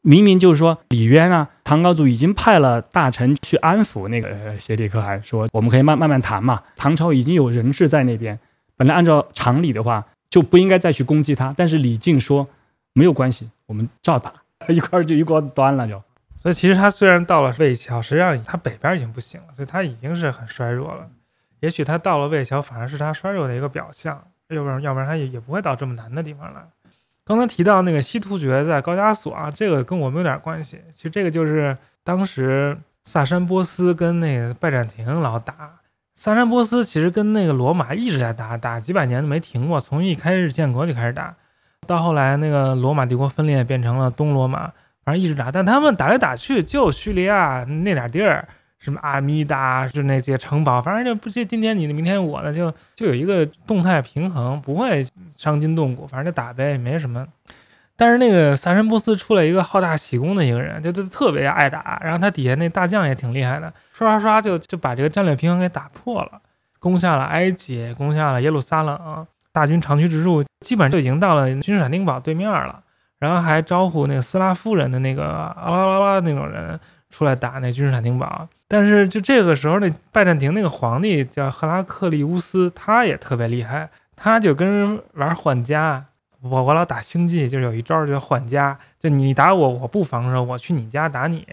明明就是说李渊啊，唐高祖已经派了大臣去安抚那个协力可汗，说我们可以慢慢慢谈嘛。唐朝已经有人质在那边，本来按照常理的话就不应该再去攻击他，但是李靖说。没有关系，我们照打 一块儿就一锅端了就。所以其实他虽然到了魏桥，实际上他北边已经不行了，所以他已经是很衰弱了。也许他到了魏桥，反而是他衰弱的一个表象。要不然，要不然他也也不会到这么难的地方来。刚才提到那个西突厥在高加索啊，这个跟我们有点关系。其实这个就是当时萨珊波斯跟那个拜占庭老打，萨珊波斯其实跟那个罗马一直在打，打几百年都没停过，从一开始建国就开始打，到后来那个罗马帝国分裂变成了东罗马，反正一直打，但他们打来打去就叙利亚那点地儿。什么阿米达是那些城堡，反正就不就今天你的，明天我的，就就有一个动态平衡，不会伤筋动骨，反正就打呗，没什么。但是那个萨珊波斯出来一个好大喜功的一个人，就就特别爱打，然后他底下那大将也挺厉害的，刷刷刷就就把这个战略平衡给打破了，攻下了埃及，攻下了耶路撒冷，大军长驱直入，基本上就已经到了君士坦丁堡对面了，然后还招呼那个斯拉夫人的那个啊啦啦啦那种人。出来打那君士坦丁堡，但是就这个时候，那拜占庭那个皇帝叫赫拉克利乌斯，他也特别厉害，他就跟人玩换家。我我老打星际，就有一招叫换家，就你打我，我不防守，我去你家打你。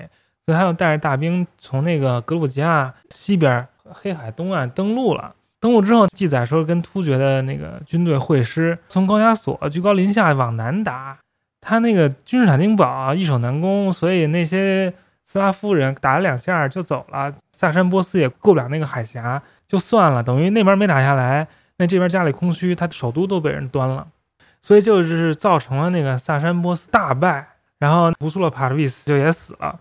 所以他又带着大兵从那个格鲁吉亚西边黑海东岸登陆了。登陆之后，记载说跟突厥的那个军队会师，从高加索居高临下往南打。他那个君士坦丁堡易守难攻，所以那些。斯拉夫人打了两下就走了，萨珊波斯也过不了那个海峡，就算了，等于那边没打下来，那这边家里空虚，他的首都都被人端了，所以就是造成了那个萨珊波斯大败，然后乌苏洛帕特维斯就也死了。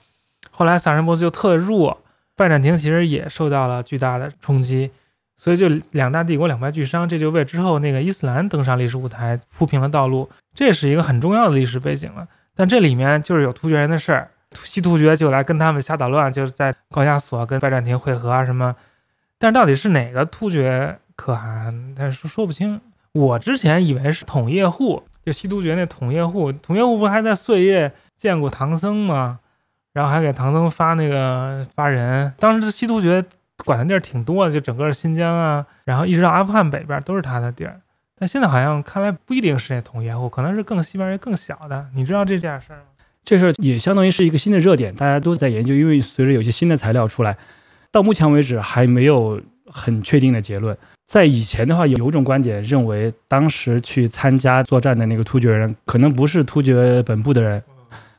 后来萨珊波斯就特弱，拜占庭其实也受到了巨大的冲击，所以就两大帝国两败俱伤，这就为之后那个伊斯兰登上历史舞台铺平了道路，这是一个很重要的历史背景了。但这里面就是有突厥人的事儿。西突厥就来跟他们瞎捣乱，就是在高加索跟拜占庭会合啊什么。但是到底是哪个突厥可汗，但是说不清。我之前以为是统叶护，就西突厥那统叶护。统叶护不还在碎叶见过唐僧吗？然后还给唐僧发那个发人。当时西突厥管的地儿挺多的，就整个新疆啊，然后一直到阿富汗北边都是他的地儿。但现在好像看来不一定是那统叶户，可能是更西边一更小的。你知道这件事吗？这事儿也相当于是一个新的热点，大家都在研究。因为随着有些新的材料出来，到目前为止还没有很确定的结论。在以前的话，有一种观点认为，当时去参加作战的那个突厥人，可能不是突厥本部的人，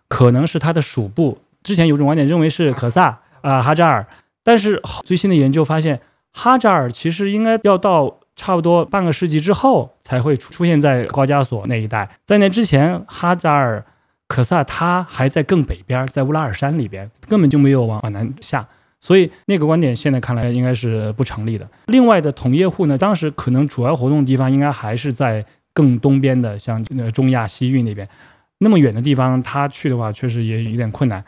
可能是他的属部。之前有种观点认为是可萨啊哈扎尔，但是最新的研究发现，哈扎尔其实应该要到差不多半个世纪之后才会出现在高加索那一带，在那之前，哈扎尔。可萨他还在更北边，在乌拉尔山里边，根本就没有往往南下，所以那个观点现在看来应该是不成立的。另外的统叶户呢，当时可能主要活动地方应该还是在更东边的，像那中亚西域那边，那么远的地方他去的话，确实也有点困难。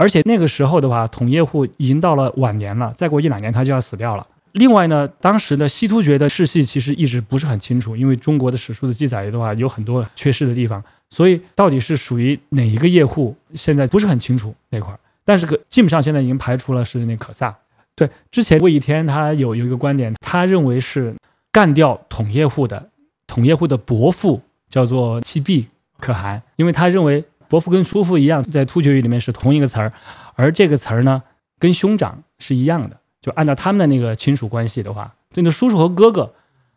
而且那个时候的话，统叶户已经到了晚年了，再过一两年他就要死掉了。另外呢，当时的西突厥的世系其实一直不是很清楚，因为中国的史书的记载的话有很多缺失的地方。所以到底是属于哪一个业户，现在不是很清楚那块儿。但是可基本上现在已经排除了是那可萨。对，之前魏一天他有有一个观点，他认为是干掉统业户的统业户的伯父叫做契必可汗，因为他认为伯父跟叔父一样，在突厥语里面是同一个词儿，而这个词儿呢跟兄长是一样的。就按照他们的那个亲属关系的话，对，那叔叔和哥哥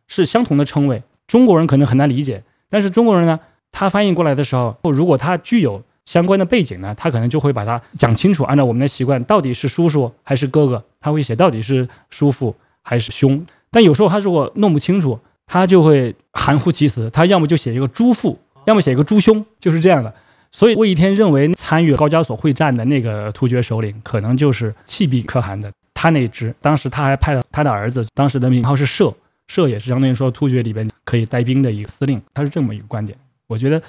是相同的称谓。中国人可能很难理解，但是中国人呢？他翻译过来的时候，如果他具有相关的背景呢，他可能就会把它讲清楚。按照我们的习惯，到底是叔叔还是哥哥，他会写到底是叔父还是兄。但有时候他如果弄不清楚，他就会含糊其辞，他要么就写一个朱父，要么写一个朱兄，就是这样的。所以魏一天认为参与高加索会战的那个突厥首领，可能就是契必可汗的他那支。当时他还派了他的儿子，当时的名号是射，射也是相当于说突厥里边可以带兵的一个司令，他是这么一个观点。我觉得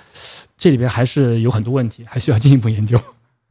这里边还是有很多问题，还需要进一步研究。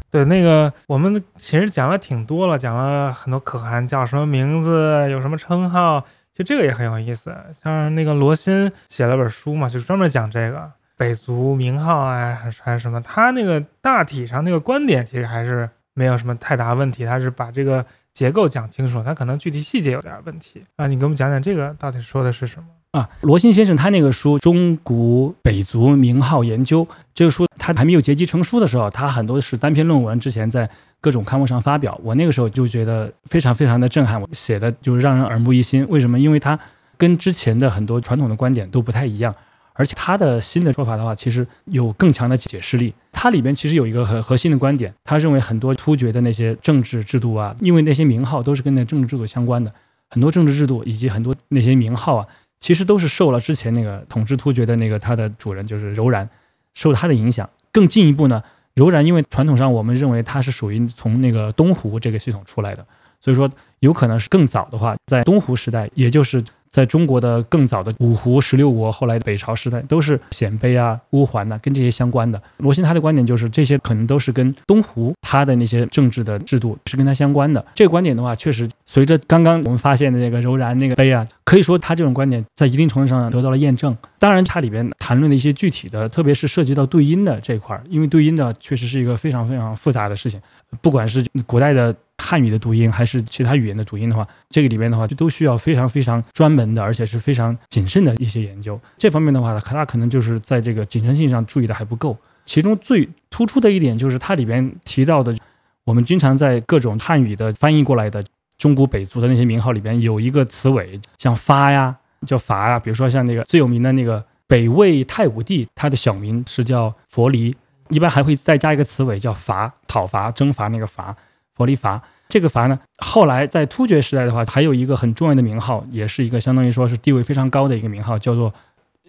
对，那个我们其实讲了挺多了，讲了很多可汗叫什么名字，有什么称号，其实这个也很有意思。像那个罗新写了本书嘛，就专门讲这个北族名号啊，还是还是什么。他那个大体上那个观点其实还是没有什么太大问题，他是把这个结构讲清楚，他可能具体细节有点问题啊。你给我们讲讲这个到底说的是什么？啊，罗新先生他那个书《中古北族名号研究》这个书，他还没有结集成书的时候，他很多是单篇论文，之前在各种刊物上发表。我那个时候就觉得非常非常的震撼，我写的就是让人耳目一新。为什么？因为他跟之前的很多传统的观点都不太一样，而且他的新的说法的话，其实有更强的解释力。它里边其实有一个很核心的观点，他认为很多突厥的那些政治制度啊，因为那些名号都是跟那政治制度相关的。很多政治制度以及很多那些名号啊，其实都是受了之前那个统治突厥的那个他的主人就是柔然，受他的影响。更进一步呢，柔然因为传统上我们认为它是属于从那个东湖这个系统出来的，所以说有可能是更早的话，在东湖时代，也就是。在中国的更早的五胡十六国，后来的北朝时代，都是鲜卑啊、乌桓呐，跟这些相关的。罗新他的观点就是，这些可能都是跟东湖他的那些政治的制度是跟他相关的。这个观点的话，确实随着刚刚我们发现的那个柔然那个碑啊，可以说他这种观点在一定程度上得到了验证。当然，它里边谈论的一些具体的，特别是涉及到对音的这一块，因为对音的确实是一个非常非常复杂的事情，不管是古代的。汉语的读音还是其他语言的读音的话，这个里面的话就都需要非常非常专门的，而且是非常谨慎的一些研究。这方面的话，它可能就是在这个谨慎性上注意的还不够。其中最突出的一点就是它里边提到的，我们经常在各种汉语的翻译过来的中古北族的那些名号里边有一个词尾，像发呀，叫伐呀。比如说像那个最有名的那个北魏太武帝，他的小名是叫佛离，一般还会再加一个词尾叫伐，讨伐、征伐那个伐，佛狸伐。这个伐呢，后来在突厥时代的话，还有一个很重要的名号，也是一个相当于说是地位非常高的一个名号，叫做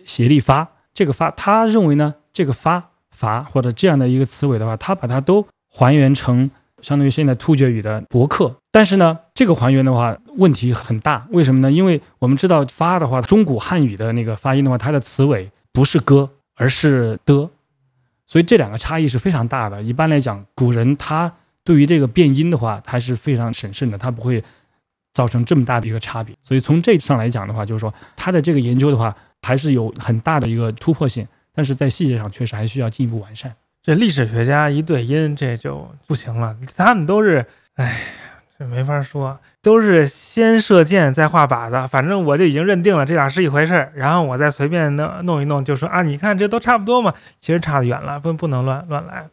协力发。这个发，他认为呢，这个发伐或者这样的一个词尾的话，他把它都还原成相当于现在突厥语的博客。但是呢，这个还原的话问题很大，为什么呢？因为我们知道发的话，中古汉语的那个发音的话，它的词尾不是哥，而是的，所以这两个差异是非常大的。一般来讲，古人他。对于这个变音的话，还是非常审慎的，它不会造成这么大的一个差别。所以从这上来讲的话，就是说它的这个研究的话，还是有很大的一个突破性，但是在细节上确实还需要进一步完善。这历史学家一对音，这就不行了。他们都是，哎，这没法说，都是先射箭再画靶子，反正我就已经认定了这俩是一回事儿，然后我再随便弄弄一弄，就说啊，你看这都差不多嘛，其实差得远了，不不能乱乱来。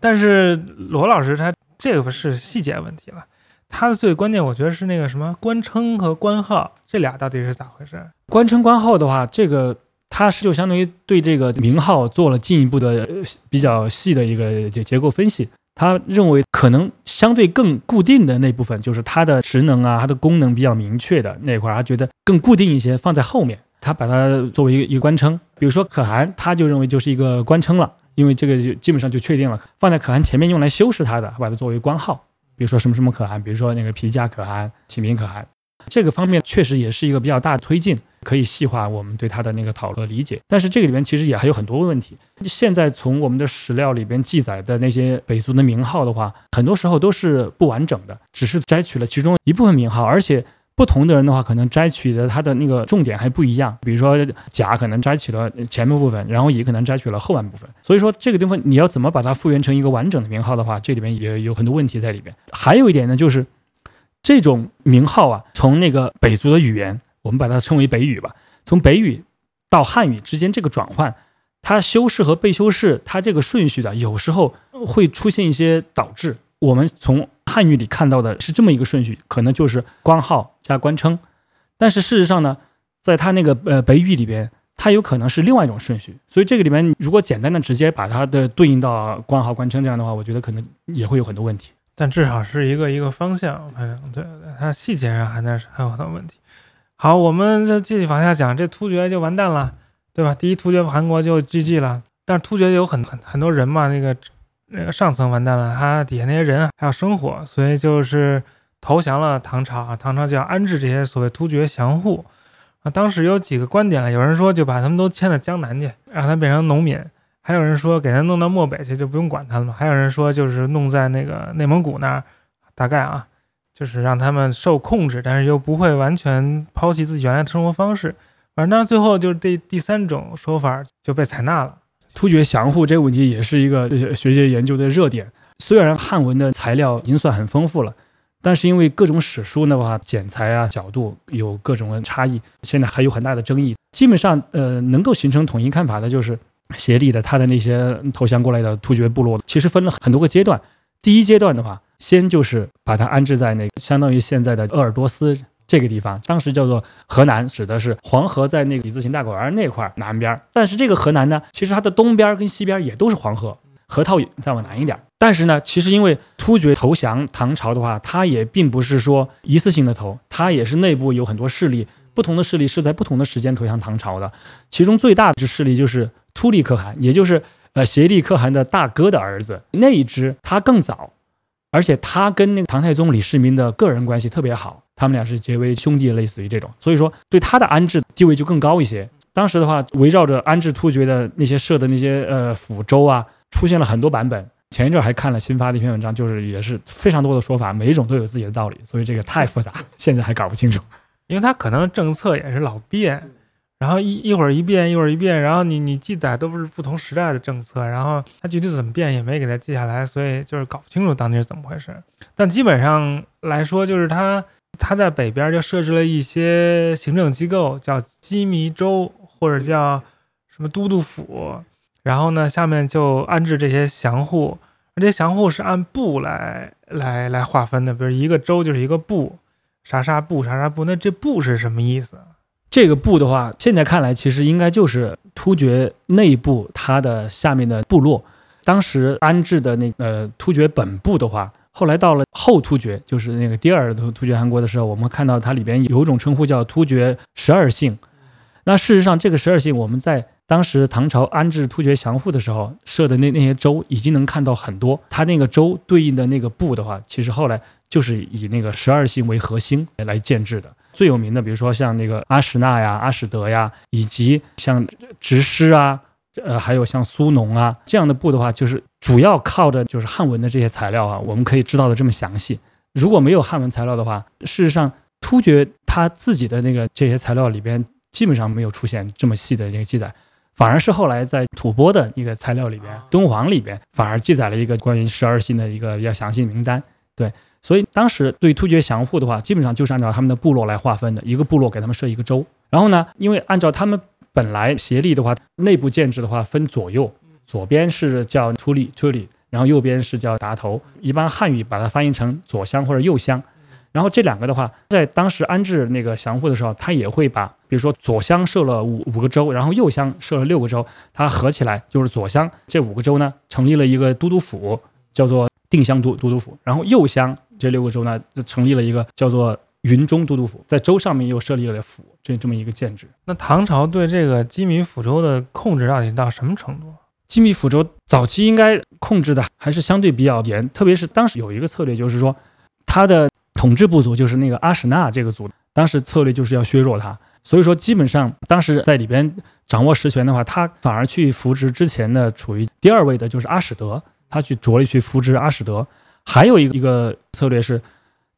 但是罗老师他。这个不是细节问题了，它的最关键，我觉得是那个什么官称和官号，这俩到底是咋回事？官称官号的话，这个它是就相当于对这个名号做了进一步的比较细的一个结结构分析。他认为可能相对更固定的那部分，就是它的职能啊，它的功能比较明确的那块儿，他觉得更固定一些，放在后面，他把它作为一个一个官称。比如说可汗，他就认为就是一个官称了。因为这个就基本上就确定了，放在可汗前面用来修饰他的，把它作为官号，比如说什么什么可汗，比如说那个皮加可汗、启明可汗，这个方面确实也是一个比较大的推进，可以细化我们对他的那个讨论理解。但是这个里面其实也还有很多问题。现在从我们的史料里边记载的那些北族的名号的话，很多时候都是不完整的，只是摘取了其中一部分名号，而且。不同的人的话，可能摘取的他的那个重点还不一样。比如说甲可能摘取了前半部分，然后乙可能摘取了后半部分。所以说这个地方你要怎么把它复原成一个完整的名号的话，这里面也有很多问题在里边。还有一点呢，就是这种名号啊，从那个北族的语言，我们把它称为北语吧，从北语到汉语之间这个转换，它修饰和被修饰，它这个顺序的有时候会出现一些导致。我们从汉语里看到的是这么一个顺序，可能就是官号加官称，但是事实上呢，在它那个呃北语里边，它有可能是另外一种顺序。所以这个里面如果简单的直接把它的对应到官号官称这样的话，我觉得可能也会有很多问题。但至少是一个一个方向，反正对它细节上还那是还有很多问题。好，我们就继续往下讲，这突厥就完蛋了，对吧？第一突厥汗国就 GG 了，但是突厥有很很很多人嘛，那个。那个上层完蛋了，他底下那些人还要生活，所以就是投降了唐朝啊。唐朝就要安置这些所谓突厥降户啊。当时有几个观点了，有人说就把他们都迁到江南去，让他变成农民；还有人说给他弄到漠北去，就不用管他了嘛。还有人说就是弄在那个内蒙古那儿，大概啊，就是让他们受控制，但是又不会完全抛弃自己原来的生活方式。反正最后就是第第三种说法就被采纳了。突厥降户这个问题也是一个学界研究的热点。虽然汉文的材料已经算很丰富了，但是因为各种史书的话剪裁啊角度有各种差异，现在还有很大的争议。基本上，呃，能够形成统一看法的就是协力的他的那些投降过来的突厥部落，其实分了很多个阶段。第一阶段的话，先就是把它安置在那相当于现在的鄂尔多斯。这个地方当时叫做河南，指的是黄河在那个李自行大果园那块南边。但是这个河南呢，其实它的东边跟西边也都是黄河。河套再往南一点。但是呢，其实因为突厥投降唐朝的话，它也并不是说一次性的投，它也是内部有很多势力，不同的势力是在不同的时间投降唐朝的。其中最大的支势力就是突利可汗，也就是呃颉利可汗的大哥的儿子那一支，他更早，而且他跟那个唐太宗李世民的个人关系特别好，他们俩是结为兄弟，类似于这种，所以说对他的安置地位就更高一些。当时的话，围绕着安置突厥的那些设的那些呃府州啊，出现了很多版本。前一阵还看了新发的一篇文章，就是也是非常多的说法，每一种都有自己的道理，所以这个太复杂，现在还搞不清楚。因为它可能政策也是老变，然后一一会儿一变，一会儿一变，然后你你记载都是不同时代的政策，然后它具体怎么变也没给它记下来，所以就是搞不清楚当地是怎么回事。但基本上来说，就是它它在北边就设置了一些行政机构，叫羁縻州或者叫什么都督府。然后呢，下面就安置这些降户，这些降户是按部来来来划分的，比如一个州就是一个部，啥啥部啥啥部。那这部是什么意思？这个部的话，现在看来其实应该就是突厥内部它的下面的部落。当时安置的那呃突厥本部的话，后来到了后突厥，就是那个第二突突厥汗国的时候，我们看到它里边有一种称呼叫突厥十二姓。那事实上，这个十二姓我们在。当时唐朝安置突厥降户的时候设的那那些州，已经能看到很多。它那个州对应的那个部的话，其实后来就是以那个十二姓为核心来建制的。最有名的，比如说像那个阿史那呀、阿史德呀，以及像直师啊，呃，还有像苏农啊这样的部的话，就是主要靠着就是汉文的这些材料啊，我们可以知道的这么详细。如果没有汉文材料的话，事实上突厥他自己的那个这些材料里边，基本上没有出现这么细的这个记载。反而是后来在吐蕃的一个材料里边，敦煌里边反而记载了一个关于十二姓的一个比较详细名单。对，所以当时对突厥降户的话，基本上就是按照他们的部落来划分的，一个部落给他们设一个州。然后呢，因为按照他们本来协力的话，内部建制的话分左右，左边是叫突利突利，然后右边是叫达头，一般汉语把它翻译成左乡或者右乡。然后这两个的话，在当时安置那个降户的时候，他也会把，比如说左乡设了五五个州，然后右乡设了六个州，它合起来就是左乡这五个州呢，成立了一个都督府，叫做定襄都都督府。然后右乡这六个州呢，就成立了一个叫做云中都督府，在州上面又设立了府，这这么一个建制。那唐朝对这个鸡米府州的控制到底到什么程度？鸡米府州早期应该控制的还是相对比较严，特别是当时有一个策略，就是说它的。统治部族就是那个阿史那这个族，当时策略就是要削弱他，所以说基本上当时在里边掌握实权的话，他反而去扶植之前的处于第二位的就是阿史德，他去着力去扶植阿史德。还有一个一个策略是，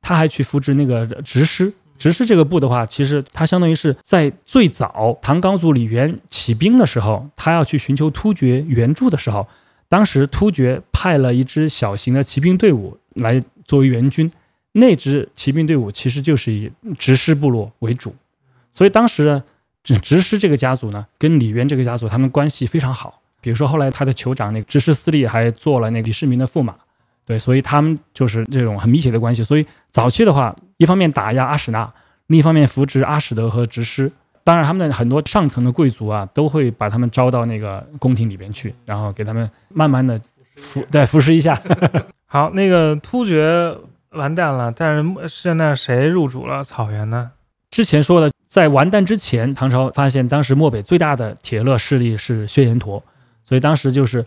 他还去扶植那个执师，执师这个部的话，其实他相当于是在最早唐高祖李渊起兵的时候，他要去寻求突厥援助的时候，当时突厥派了一支小型的骑兵队伍来作为援军。那支骑兵队伍其实就是以执师部落为主，所以当时呢，执执师这个家族呢，跟李渊这个家族他们关系非常好。比如说后来他的酋长那个执师司隶还做了那个李世民的驸马，对，所以他们就是这种很密切的关系。所以早期的话，一方面打压阿史那，另一方面扶植阿史德和执师。当然，他们的很多上层的贵族啊，都会把他们招到那个宫廷里边去，然后给他们慢慢的服对服侍一下。好，那个突厥。完蛋了！但是现在谁入主了草原呢？之前说的，在完蛋之前，唐朝发现当时漠北最大的铁勒势力是薛延陀，所以当时就是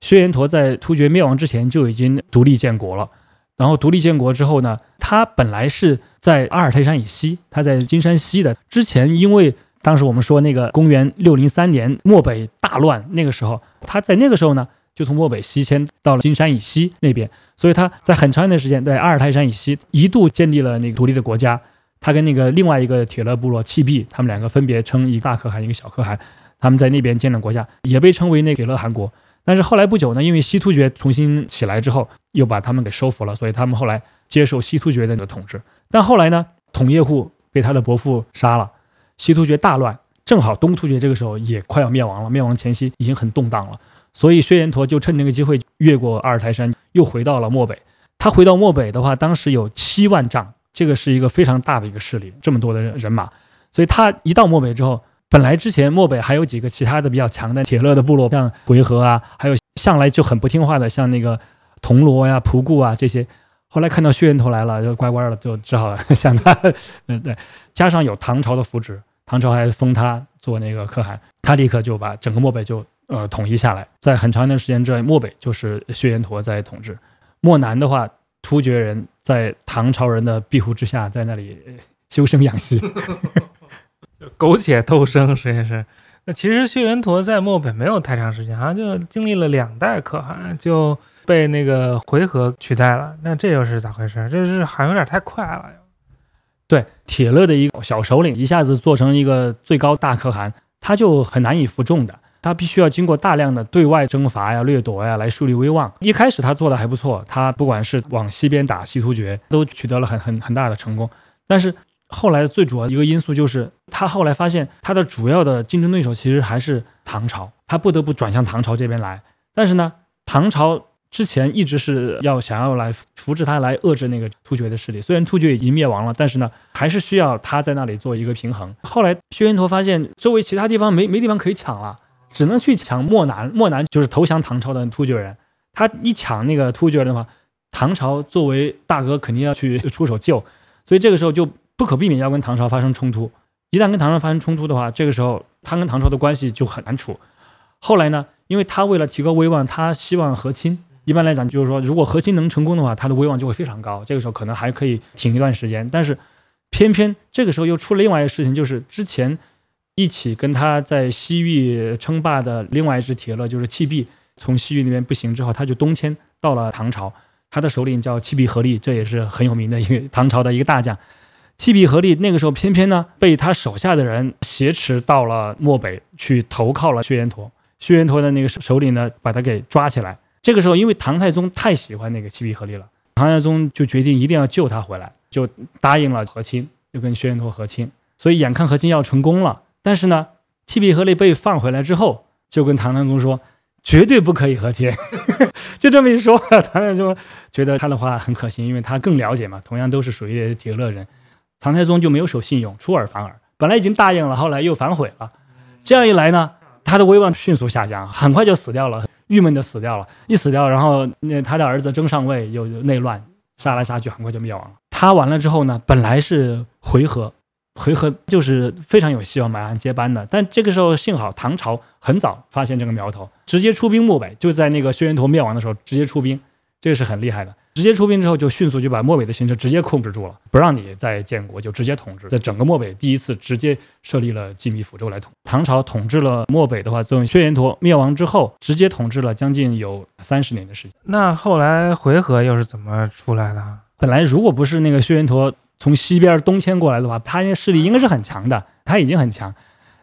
薛延陀在突厥灭亡之前就已经独立建国了。然后独立建国之后呢，他本来是在阿尔泰山以西，他在金山西的。之前因为当时我们说那个公元六零三年漠北大乱，那个时候他在那个时候呢。就从漠北西迁到了金山以西那边，所以他在很长一段时间在阿尔泰山以西一度建立了那个独立的国家。他跟那个另外一个铁勒部落契壁，他们两个分别称一个大可汗，一个小可汗。他们在那边建了国家，也被称为那铁勒汗国。但是后来不久呢，因为西突厥重新起来之后，又把他们给收服了，所以他们后来接受西突厥的那个统治。但后来呢，统叶护被他的伯父杀了，西突厥大乱，正好东突厥这个时候也快要灭亡了，灭亡前夕已经很动荡了。所以薛延陀就趁这个机会越过阿尔泰山，又回到了漠北。他回到漠北的话，当时有七万丈，这个是一个非常大的一个势力，这么多的人马。所以他一到漠北之后，本来之前漠北还有几个其他的比较强的铁勒的部落，像回纥啊，还有向来就很不听话的，像那个铜锣呀、仆固啊这些，后来看到薛延陀来了，就乖乖的，就只好向他，嗯对，加上有唐朝的扶持，唐朝还封他做那个可汗，他立刻就把整个漠北就呃统一下来，在很长一段时间之内，漠北就是薛延陀在统治，漠南的话，突厥人在唐朝人的庇护之下，在那里修身养息。苟且偷生，实际是。那其实薛延陀在漠北没有太长时间，好像就经历了两代可汗，就被那个回纥取代了。那这又是咋回事？这是好像有点太快了。对，铁勒的一个小首领一下子做成一个最高大可汗，他就很难以服众的。他必须要经过大量的对外征伐呀、掠夺呀，来树立威望。一开始他做的还不错，他不管是往西边打西突厥，都取得了很很很大的成功。但是后来最主要一个因素就是，他后来发现他的主要的竞争对手其实还是唐朝，他不得不转向唐朝这边来。但是呢，唐朝之前一直是要想要来扶持他来遏制那个突厥的势力，虽然突厥已经灭亡了，但是呢，还是需要他在那里做一个平衡。后来薛延陀发现周围其他地方没没地方可以抢了，只能去抢漠南。漠南就是投降唐朝的突厥人，他一抢那个突厥人的话，唐朝作为大哥肯定要去 出手救，所以这个时候就。不可避免要跟唐朝发生冲突，一旦跟唐朝发生冲突的话，这个时候他跟唐朝的关系就很难处。后来呢，因为他为了提高威望，他希望和亲。一般来讲，就是说如果和亲能成功的话，他的威望就会非常高。这个时候可能还可以挺一段时间。但是偏偏这个时候又出了另外一个事情，就是之前一起跟他在西域称霸的另外一支铁勒，就是契弼，从西域那边不行之后，他就东迁到了唐朝。他的首领叫契必合力，这也是很有名的一个唐朝的一个大将。契必合力那个时候偏偏呢被他手下的人挟持到了漠北去投靠了薛延陀，薛延陀的那个首领呢把他给抓起来。这个时候因为唐太宗太喜欢那个契必合力了，唐太宗就决定一定要救他回来，就答应了和亲，就跟薛延陀和亲。所以眼看和亲要成功了，但是呢，契必合力被放回来之后，就跟唐太宗说绝对不可以和亲。就这么一说，唐太宗觉得他的话很可信，因为他更了解嘛，同样都是属于铁勒人。唐太宗就没有守信用，出尔反尔。本来已经答应了，后来又反悔了。这样一来呢，他的威望迅速下降，很快就死掉了，郁闷的死掉了。一死掉，然后那他的儿子争上位，又内乱，杀来杀去，很快就灭亡了。他完了之后呢，本来是回纥，回纥就是非常有希望马上接班的。但这个时候幸好唐朝很早发现这个苗头，直接出兵漠北，就在那个薛延陀灭亡的时候直接出兵，这个是很厉害的。直接出兵之后，就迅速就把漠北的形势直接控制住了，不让你再建国，就直接统治，在整个漠北第一次直接设立了羁縻府州来统。唐朝统治了漠北的话，从薛延陀灭亡之后，直接统治了将近有三十年的时间。那后来回纥又是怎么出来的？本来如果不是那个薛延陀从西边东迁过来的话，他势力应该是很强的，他已经很强。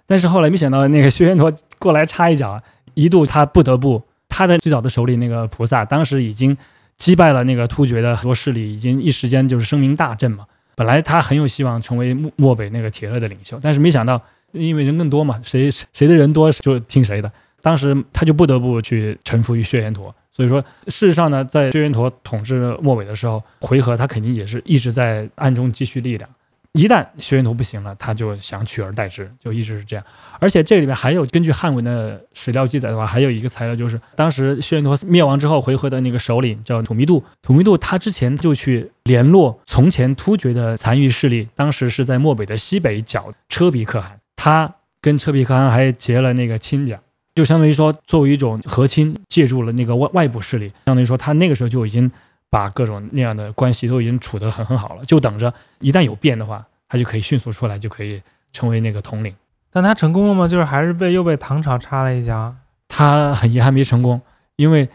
但是后来没想到那个薛延陀过来插一脚，一度他不得不，他的最早的首领那个菩萨当时已经。击败了那个突厥的很多势力，已经一时间就是声名大振嘛。本来他很有希望成为漠漠北那个铁勒的领袖，但是没想到，因为人更多嘛，谁谁的人多就听谁的。当时他就不得不去臣服于薛延陀。所以说，事实上呢，在薛延陀统治漠北的时候，回纥他肯定也是一直在暗中积蓄力量。一旦薛延陀不行了，他就想取而代之，就一直是这样。而且这里面还有根据汉文的史料记载的话，还有一个材料就是当时薛延陀灭亡之后，回纥的那个首领叫土弥度。土弥度他之前就去联络从前突厥的残余势力，当时是在漠北的西北角车鼻可汗，他跟车鼻可汗还结了那个亲家，就相当于说作为一种和亲，借助了那个外外部势力，相当于说他那个时候就已经。把各种那样的关系都已经处得很很好了，就等着一旦有变的话，他就可以迅速出来，就可以成为那个统领。但他成功了吗？就是还是被又被唐朝插了一脚。他很遗憾没成功，因为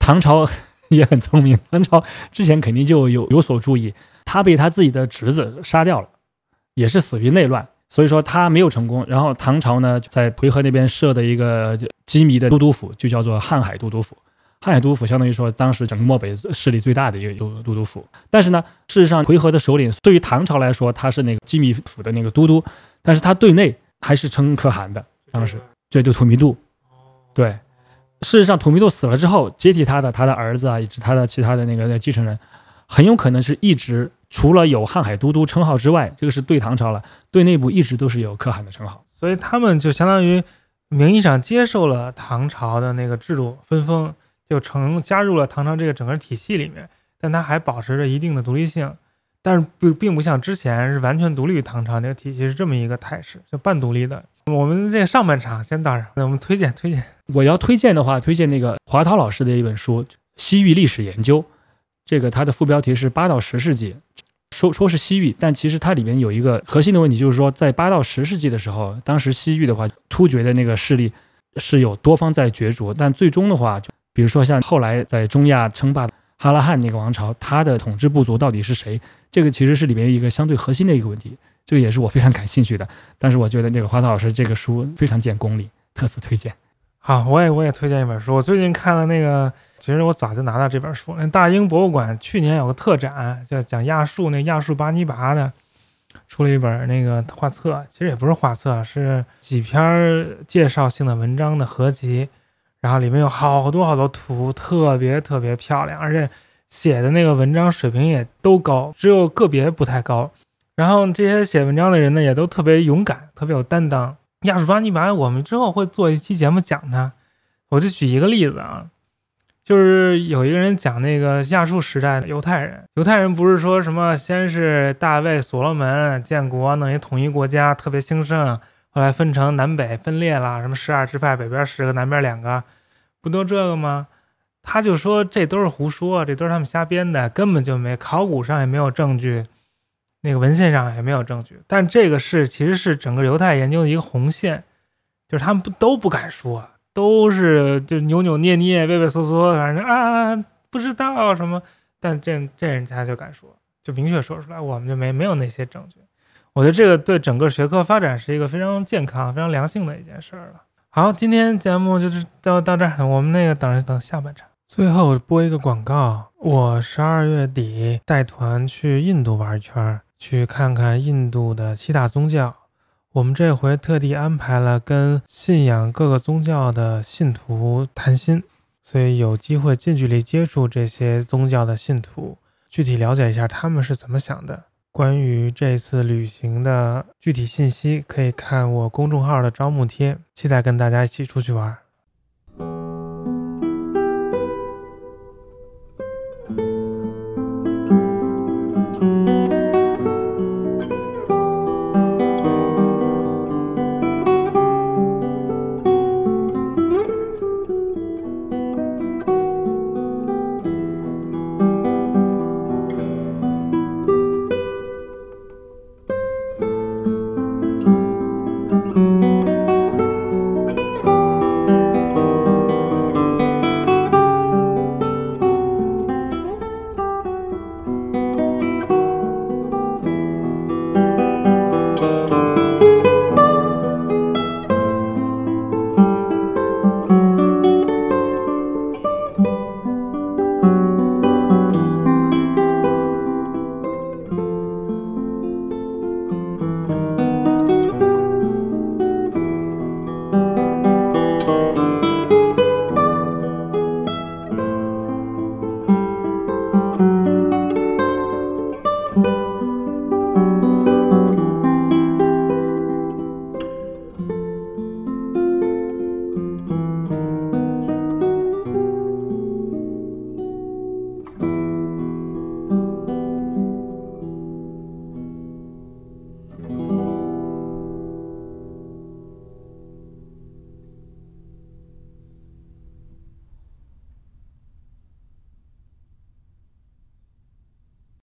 唐朝 也很聪明，唐朝之前肯定就有有所注意，他被他自己的侄子杀掉了，也是死于内乱，所以说他没有成功。然后唐朝呢，在回纥那边设的一个机密的都督府，就叫做瀚海都督府。瀚海都督府相当于说，当时整个漠北势力最大的一个都都督府。但是呢，事实上回纥的首领对于唐朝来说，他是那个机密府的那个都督，但是他对内还是称可汗的。当时，这就土弥度。对，事实上土弥度死了之后，接替他的他的儿子啊，以及他的其他的那个继承人，很有可能是一直除了有瀚海都督称号之外，这个是对唐朝了，对内部一直都是有可汗的称号。所以他们就相当于名义上接受了唐朝的那个制度分封。就成加入了唐朝这个整个体系里面，但它还保持着一定的独立性，但是并并不像之前是完全独立于唐朝那个体系是这么一个态势，就半独立的。我们这上半场先到这儿，那我们推荐推荐。我要推荐的话，推荐那个华涛老师的一本书《西域历史研究》，这个它的副标题是八到十世纪，说说是西域，但其实它里面有一个核心的问题，就是说在八到十世纪的时候，当时西域的话，突厥的那个势力是有多方在角逐，但最终的话，就比如说像后来在中亚称霸的哈拉汉那个王朝，它的统治部族到底是谁？这个其实是里面一个相对核心的一个问题，这个也是我非常感兴趣的。但是我觉得那个华涛老师这个书非常见功力，特此推荐。好，我也我也推荐一本书。我最近看了那个，其实我早就拿到这本书。那大英博物馆去年有个特展，叫讲亚述那亚述巴尼拔的，出了一本那个画册。其实也不是画册，是几篇介绍性的文章的合集。然后里面有好多好多图，特别特别漂亮，而且写的那个文章水平也都高，只有个别不太高。然后这些写文章的人呢，也都特别勇敢，特别有担当。亚述巴尼拔，我们之后会做一期节目讲它。我就举一个例子啊，就是有一个人讲那个亚述时代的犹太人，犹太人不是说什么先是大卫、所罗门建国，弄一统一国家，特别兴盛，后来分成南北分裂了，什么十二支派，北边十个，南边两个，不都这个吗？他就说这都是胡说，这都是他们瞎编的，根本就没考古上也没有证据。那个文献上也没有证据，但这个是其实是整个犹太研究的一个红线，就是他们不都不敢说，都是就扭扭捏捏、畏畏缩缩，反正啊不知道什么，但这这人家就敢说，就明确说出来，我们就没没有那些证据。我觉得这个对整个学科发展是一个非常健康、非常良性的一件事儿了。好，今天节目就是到到这儿，我们那个等着等下半场，最后播一个广告，我十二月底带团去印度玩一圈。去看看印度的七大宗教，我们这回特地安排了跟信仰各个宗教的信徒谈心，所以有机会近距离接触这些宗教的信徒，具体了解一下他们是怎么想的。关于这次旅行的具体信息，可以看我公众号的招募贴。期待跟大家一起出去玩。